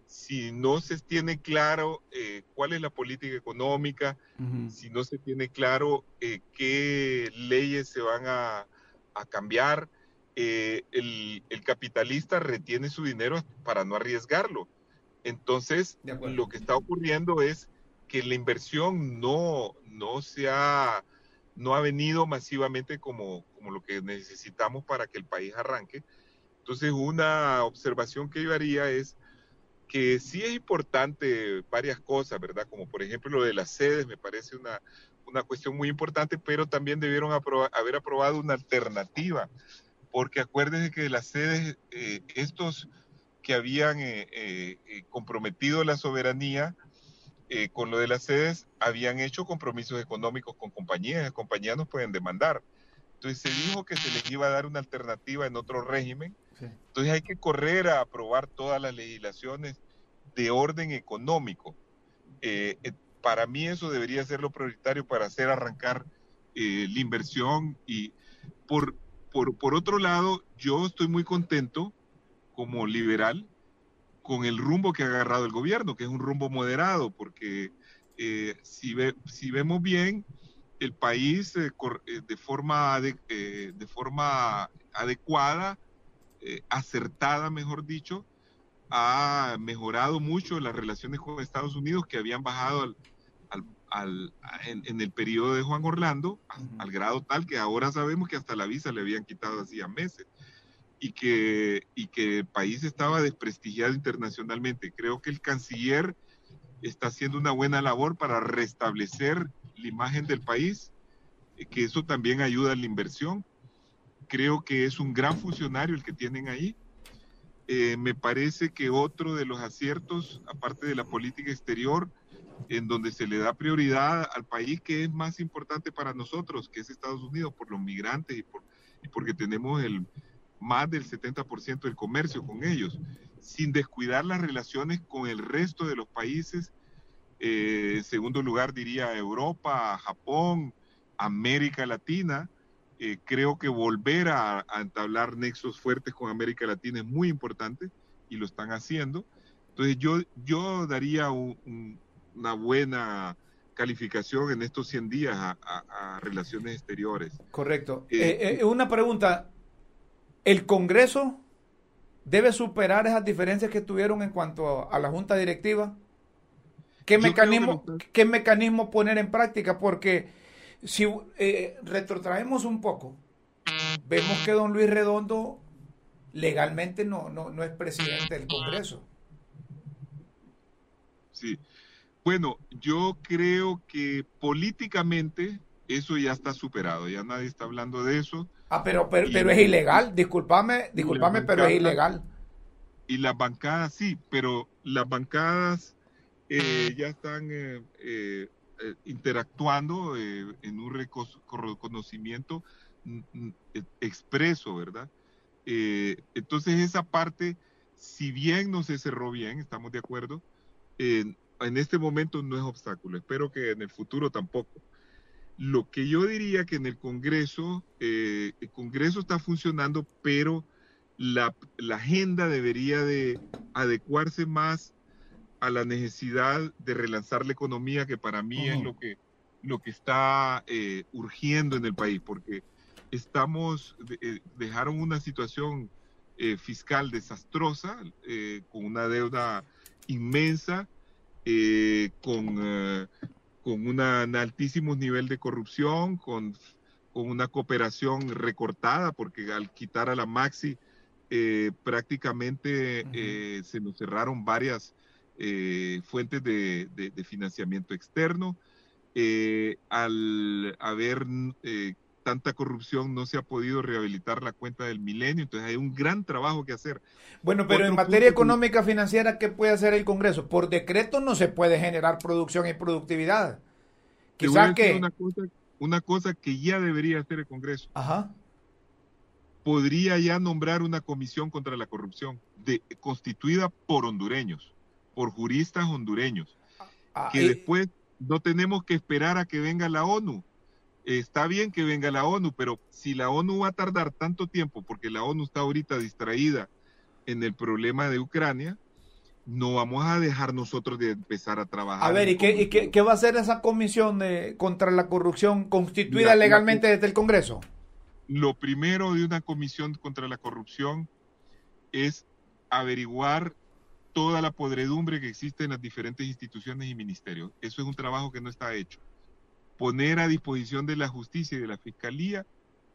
si no se tiene claro eh, cuál es la política económica, si no se tiene claro qué leyes se van a, cambiar, eh, el, capitalista retiene su dinero para no arriesgarlo. Entonces, lo que está ocurriendo es que la inversión no, no se ha, no ha venido masivamente como, como lo que necesitamos para que el país arranque. Entonces, una observación que yo haría es que sí es importante varias cosas, ¿verdad? Como por ejemplo lo de las sedes, me parece una, una cuestión muy importante, pero también debieron haber aprobado una alternativa, porque acuérdense que las sedes, eh, estos que habían eh, eh, comprometido la soberanía con lo de las sedes, habían hecho compromisos económicos con compañías, las compañías nos pueden demandar. Entonces se dijo que se les iba a dar una alternativa en otro régimen. Entonces hay que correr a aprobar todas las legislaciones de orden económico para mí eso debería ser lo prioritario para hacer arrancar eh, la inversión. Y por, por, otro lado, yo estoy muy contento como liberal con el rumbo que ha agarrado el gobierno, que es un rumbo moderado, porque eh, si, ve, si vemos bien, el país eh, de, forma de, de forma adecuada, acertada, mejor dicho, ha mejorado mucho las relaciones con Estados Unidos que habían bajado al, en, el periodo de Juan Orlando, al grado tal que ahora sabemos que hasta la visa le habían quitado hacía meses y que, y que el país estaba desprestigiado internacionalmente. Creo que el canciller está haciendo una buena labor para restablecer la imagen del país, eh, que eso también ayuda a la inversión. Creo que es un gran funcionario el que tienen ahí. Eh, me parece que otro de los aciertos, aparte de la política exterior, en donde se le da prioridad al país que es más importante para nosotros, que es Estados Unidos, por los migrantes y, por, y porque tenemos el, más del 70% del comercio con ellos, sin descuidar las relaciones con el resto de los países. Eh, en segundo lugar, diría Europa, Japón, América Latina. Eh, creo que volver a, entablar nexos fuertes con América Latina es muy importante y lo están haciendo. Entonces yo, yo daría un, una buena calificación en estos 100 días a, relaciones exteriores. Correcto. Eh, eh, eh, una pregunta, ¿el Congreso debe superar esas diferencias que tuvieron en cuanto a la Junta Directiva? ¿Qué mecanismo, ¿Qué mecanismo poner en práctica? Porque si retrotraemos un poco, vemos que don Luis Redondo legalmente no, no, no es presidente del Congreso. Sí, bueno, yo creo que políticamente eso ya está superado, ya nadie está hablando de eso. Ah, pero, pero, es ilegal, discúlpame, discúlpame, pero es ilegal. Y las bancadas sí, pero las bancadas eh, ya están eh, eh, interactuando en un reconocimiento mm, mm, expreso, ¿verdad? entonces esa parte, si bien no se cerró bien, estamos de acuerdo, en este momento no es obstáculo. Espero que en el futuro tampoco. Lo que yo diría que en el Congreso, eh, el Congreso está funcionando, pero la, agenda debería de adecuarse más a la necesidad de relanzar la economía, que para mí es lo que, lo que está eh, urgiendo en el país, porque estamos, eh, dejaron una situación fiscal desastrosa, con una deuda inmensa, eh, con, eh, un altísimo nivel de corrupción, con, con, una cooperación recortada, porque al quitar a la Maxi eh, prácticamente se nos cerraron varias fuentes de, de, financiamiento externo. al haber tanta corrupción no se ha podido rehabilitar la cuenta del milenio, entonces hay un gran trabajo que hacer. Bueno, pero en materia económica financiera, ¿qué puede hacer el Congreso? Por decreto no se puede generar producción y productividad. Quizás que... Una cosa, una cosa que ya debería hacer el Congreso. Ajá. Podría ya nombrar una comisión contra la corrupción de, constituida por hondureños, por juristas hondureños, ah, que después no tenemos que esperar a que venga la ONU está bien que venga la ONU, pero si la ONU va a tardar tanto tiempo, porque la ONU está ahorita distraída en el problema de Ucrania, no vamos a dejar nosotros de empezar a trabajar. A ver, ¿y, qué, va a hacer esa comisión de, contra la corrupción constituida legalmente desde el Congreso? Lo primero de una comisión contra la corrupción es averiguar toda la podredumbre que existe en las diferentes instituciones y ministerios. Eso es un trabajo que no está hecho poner a disposición de la justicia y de la fiscalía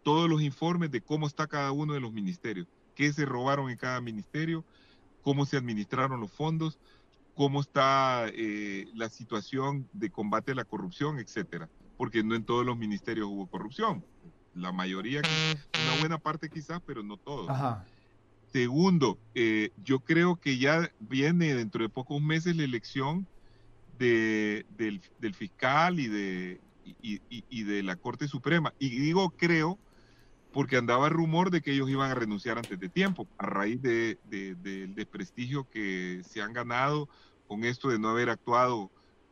todos los informes de cómo está cada uno de los ministerios, qué se robaron en cada ministerio, cómo se administraron los fondos, cómo está eh, la situación de combate a la corrupción, etcétera. Porque no en todos los ministerios hubo corrupción. La mayoría, una buena parte quizás, pero no todos. Segundo, eh, yo creo que ya viene dentro de pocos meses la elección de, del, fiscal y de, y, de la Corte Suprema. Y digo creo porque andaba el rumor de que ellos iban a renunciar antes de tiempo, a raíz de, del desprestigio que se han ganado con esto de no haber actuado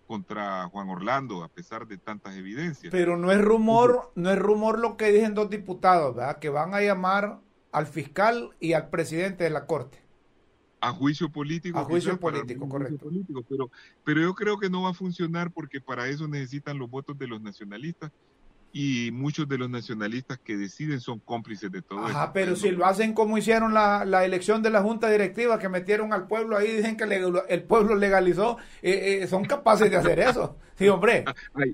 contra Juan Orlando, a pesar de tantas evidencias. Pero no es rumor, no es rumor lo que dicen dos diputados, ¿verdad? Que van a llamar al fiscal y al presidente de la Corte. A juicio político. A juicio político, correcto. político, pero, pero yo creo que no va a funcionar porque para eso necesitan los votos de los nacionalistas y muchos de los nacionalistas que deciden son cómplices de todo Ajá, pero si lo hacen como hicieron la, la, elección de la Junta Directiva, que metieron al pueblo ahí, dicen que el pueblo legalizó, eh, eh, son capaces de hacer eso. [laughs] Sí, hombre. [laughs] Ahí,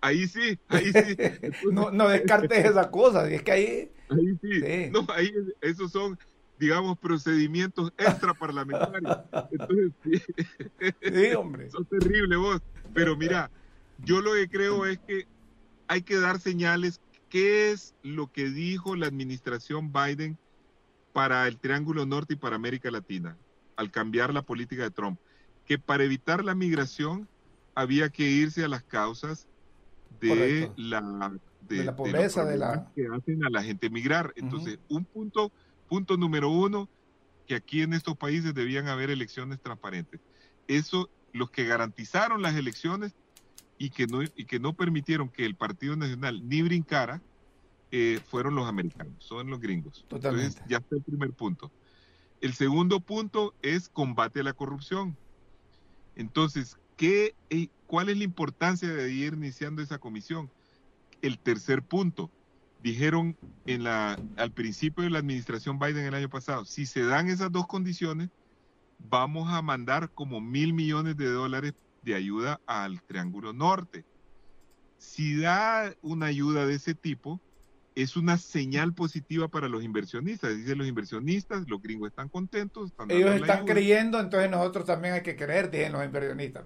ahí sí, ahí sí. [laughs] no, no descartes esas cosas, y es que ahí... Ahí sí, No, ahí esos son digamos, procedimientos extraparlamentarios. Entonces, sí, sí hombre. [laughs] Son terribles vos. Pero mira, yo lo que creo es que hay que dar señales. ¿Qué es lo que dijo la administración Biden para el Triángulo Norte y para América Latina al cambiar la política de Trump? Que para evitar la migración había que irse a las causas de la de, la pobreza de, la que hacen a la gente migrar. Entonces, un punto punto número uno que aquí en estos países debían haber elecciones transparentes. Eso los que garantizaron las elecciones y que no, y que no permitieron que el Partido Nacional ni brincara, eh, fueron los americanos, son los gringos. Totalmente. Entonces, ya está el primer punto. El segundo punto es combate a la corrupción. Entonces, ¿qué, ¿cuál es la importancia de ir iniciando esa comisión? El tercer punto, dijeron en la, al principio de la administración Biden el año pasado, si se dan esas dos condiciones, vamos a mandar como mil millones de dólares de ayuda al Triángulo Norte. Si da una ayuda de ese tipo, es una señal positiva para los inversionistas. Dicen los inversionistas, los gringos están contentos. Ellos están creyendo, entonces nosotros también hay que creer, dicen los inversionistas.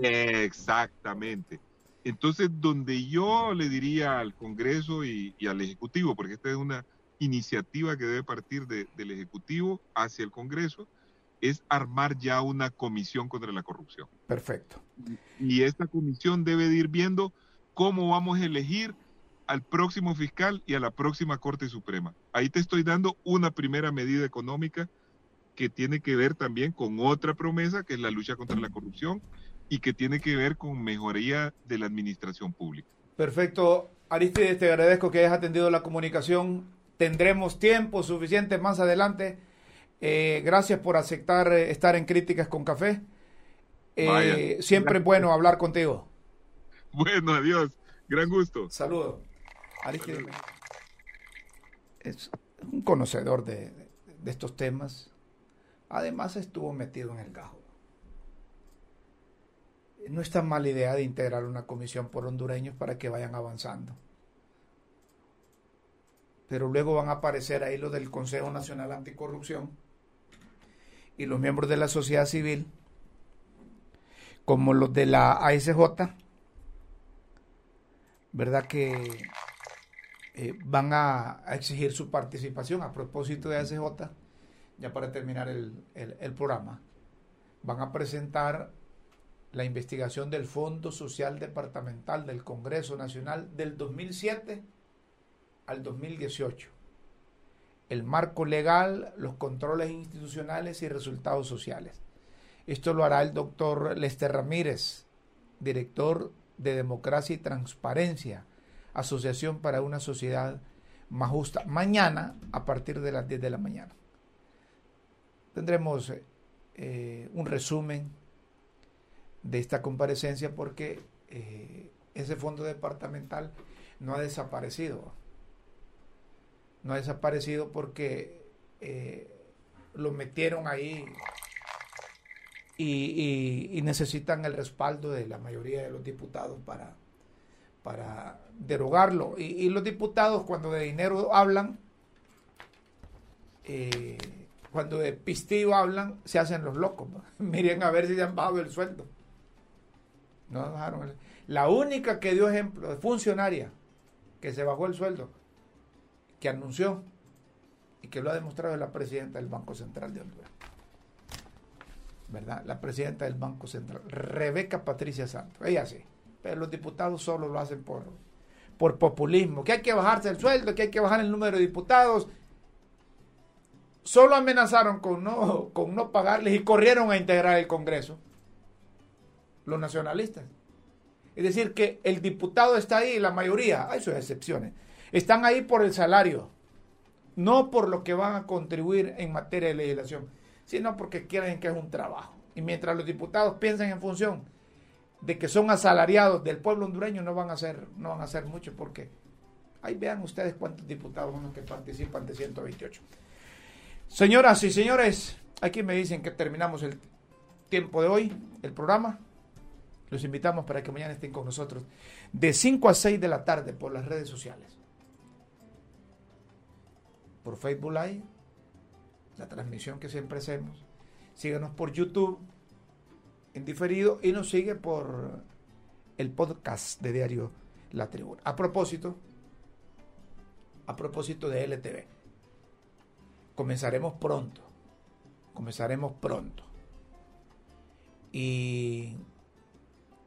Exactamente. Entonces, donde yo le diría al Congreso y, al Ejecutivo, porque esta es una iniciativa que debe partir del Ejecutivo hacia el Congreso, es armar ya una comisión contra la corrupción. Perfecto. Y esta comisión debe ir viendo cómo vamos a elegir al próximo fiscal y a la próxima Corte Suprema. Ahí te estoy dando una primera medida económica que tiene que ver también con otra promesa, que es la lucha contra la corrupción y que tiene que ver con mejoría de la administración pública. Perfecto. Aristides, te agradezco que hayas atendido la comunicación. Tendremos tiempo suficiente más adelante eh, gracias por aceptar eh, estar en Críticas con Café. Eh, siempre es bueno hablar contigo. Bueno, adiós. Gran gusto. Saludos. Es un conocedor de, de, estos temas. Además estuvo metido en el gajo. No es tan mala idea de integrar una comisión por hondureños para que vayan avanzando. Pero luego van a aparecer ahí los del Consejo Nacional Anticorrupción y los miembros de la sociedad civil, como los de la ASJ, ¿verdad? Que eh, van a, exigir su participación a propósito de ASJ, ya para terminar el, el programa, van a presentar la investigación del Fondo Social Departamental del Congreso Nacional del 2007 al 2018 el marco legal, los controles institucionales y resultados sociales. Esto lo hará el doctor Lester Ramírez, director de Democracia y Transparencia, Asociación para una Sociedad Más Justa, mañana a partir de las 10 de la mañana. Tendremos eh, un resumen de esta comparecencia porque eh, ese fondo departamental no ha desaparecido no ha desaparecido porque eh, lo metieron ahí y, necesitan el respaldo de la mayoría de los diputados para, para derogarlo. Y, los diputados cuando de dinero hablan, eh, cuando de pistillo hablan, se hacen los locos. [laughs] Miren a ver si se han bajado el sueldo. No bajaron La única que dio ejemplo de funcionaria que se bajó el sueldo, que anunció y que lo ha demostrado es la presidenta del Banco Central de Honduras. ¿Verdad? La presidenta del Banco Central, Rebeca Patricia Santos. Ella sí. Pero los diputados solo lo hacen por, por populismo. Que hay que bajarse el sueldo, que hay que bajar el número de diputados. Solo amenazaron con no, con no pagarles y corrieron a integrar el Congreso. Los nacionalistas. Es decir, que el diputado está ahí, la mayoría, hay sus excepciones, están ahí por el salario, no por lo que van a contribuir en materia de legislación, sino porque quieren que es un trabajo. Y mientras los diputados piensan en función de que son asalariados del pueblo hondureño, no van a hacer, no van a hacer mucho, porque ahí vean ustedes cuántos diputados son los que participan de 128. Señoras y señores, aquí me dicen que terminamos el tiempo de hoy, el programa. Los invitamos para que mañana estén con nosotros de 5 a 6 de la tarde por las redes sociales. Por Facebook Live, la transmisión que siempre hacemos. Síganos por YouTube en diferido y nos sigue por el podcast de Diario La Tribuna. A propósito, a propósito de LTV, comenzaremos pronto. Comenzaremos pronto. Y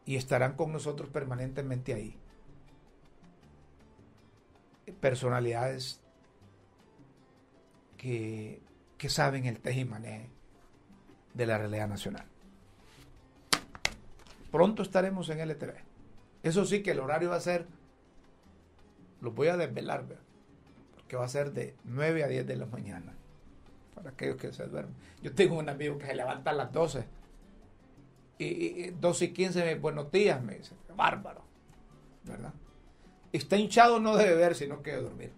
y estarán con nosotros permanentemente ahí. Personalidades que, saben el tejimané de la realidad nacional. Pronto estaremos en LTV. Eso sí que el horario va a ser, lo voy a desvelar, porque va a ser de 9 a 10 de la mañana, para aquellos que se duermen. Yo tengo un amigo que se levanta a las 12 y, 12 y 15, buenos días, me dice. Bárbaro, ¿verdad? Está hinchado, no debe ver, sino que debe dormir.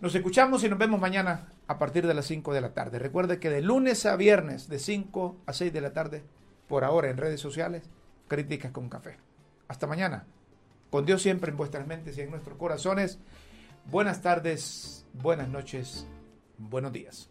Nos escuchamos y nos vemos mañana a partir de las 5 de la tarde. Recuerde que de lunes a viernes, de 5 a 6 de la tarde, por ahora en redes sociales, críticas con café. Hasta mañana. Con Dios siempre en vuestras mentes y en nuestros corazones. Buenas tardes, buenas noches, buenos días.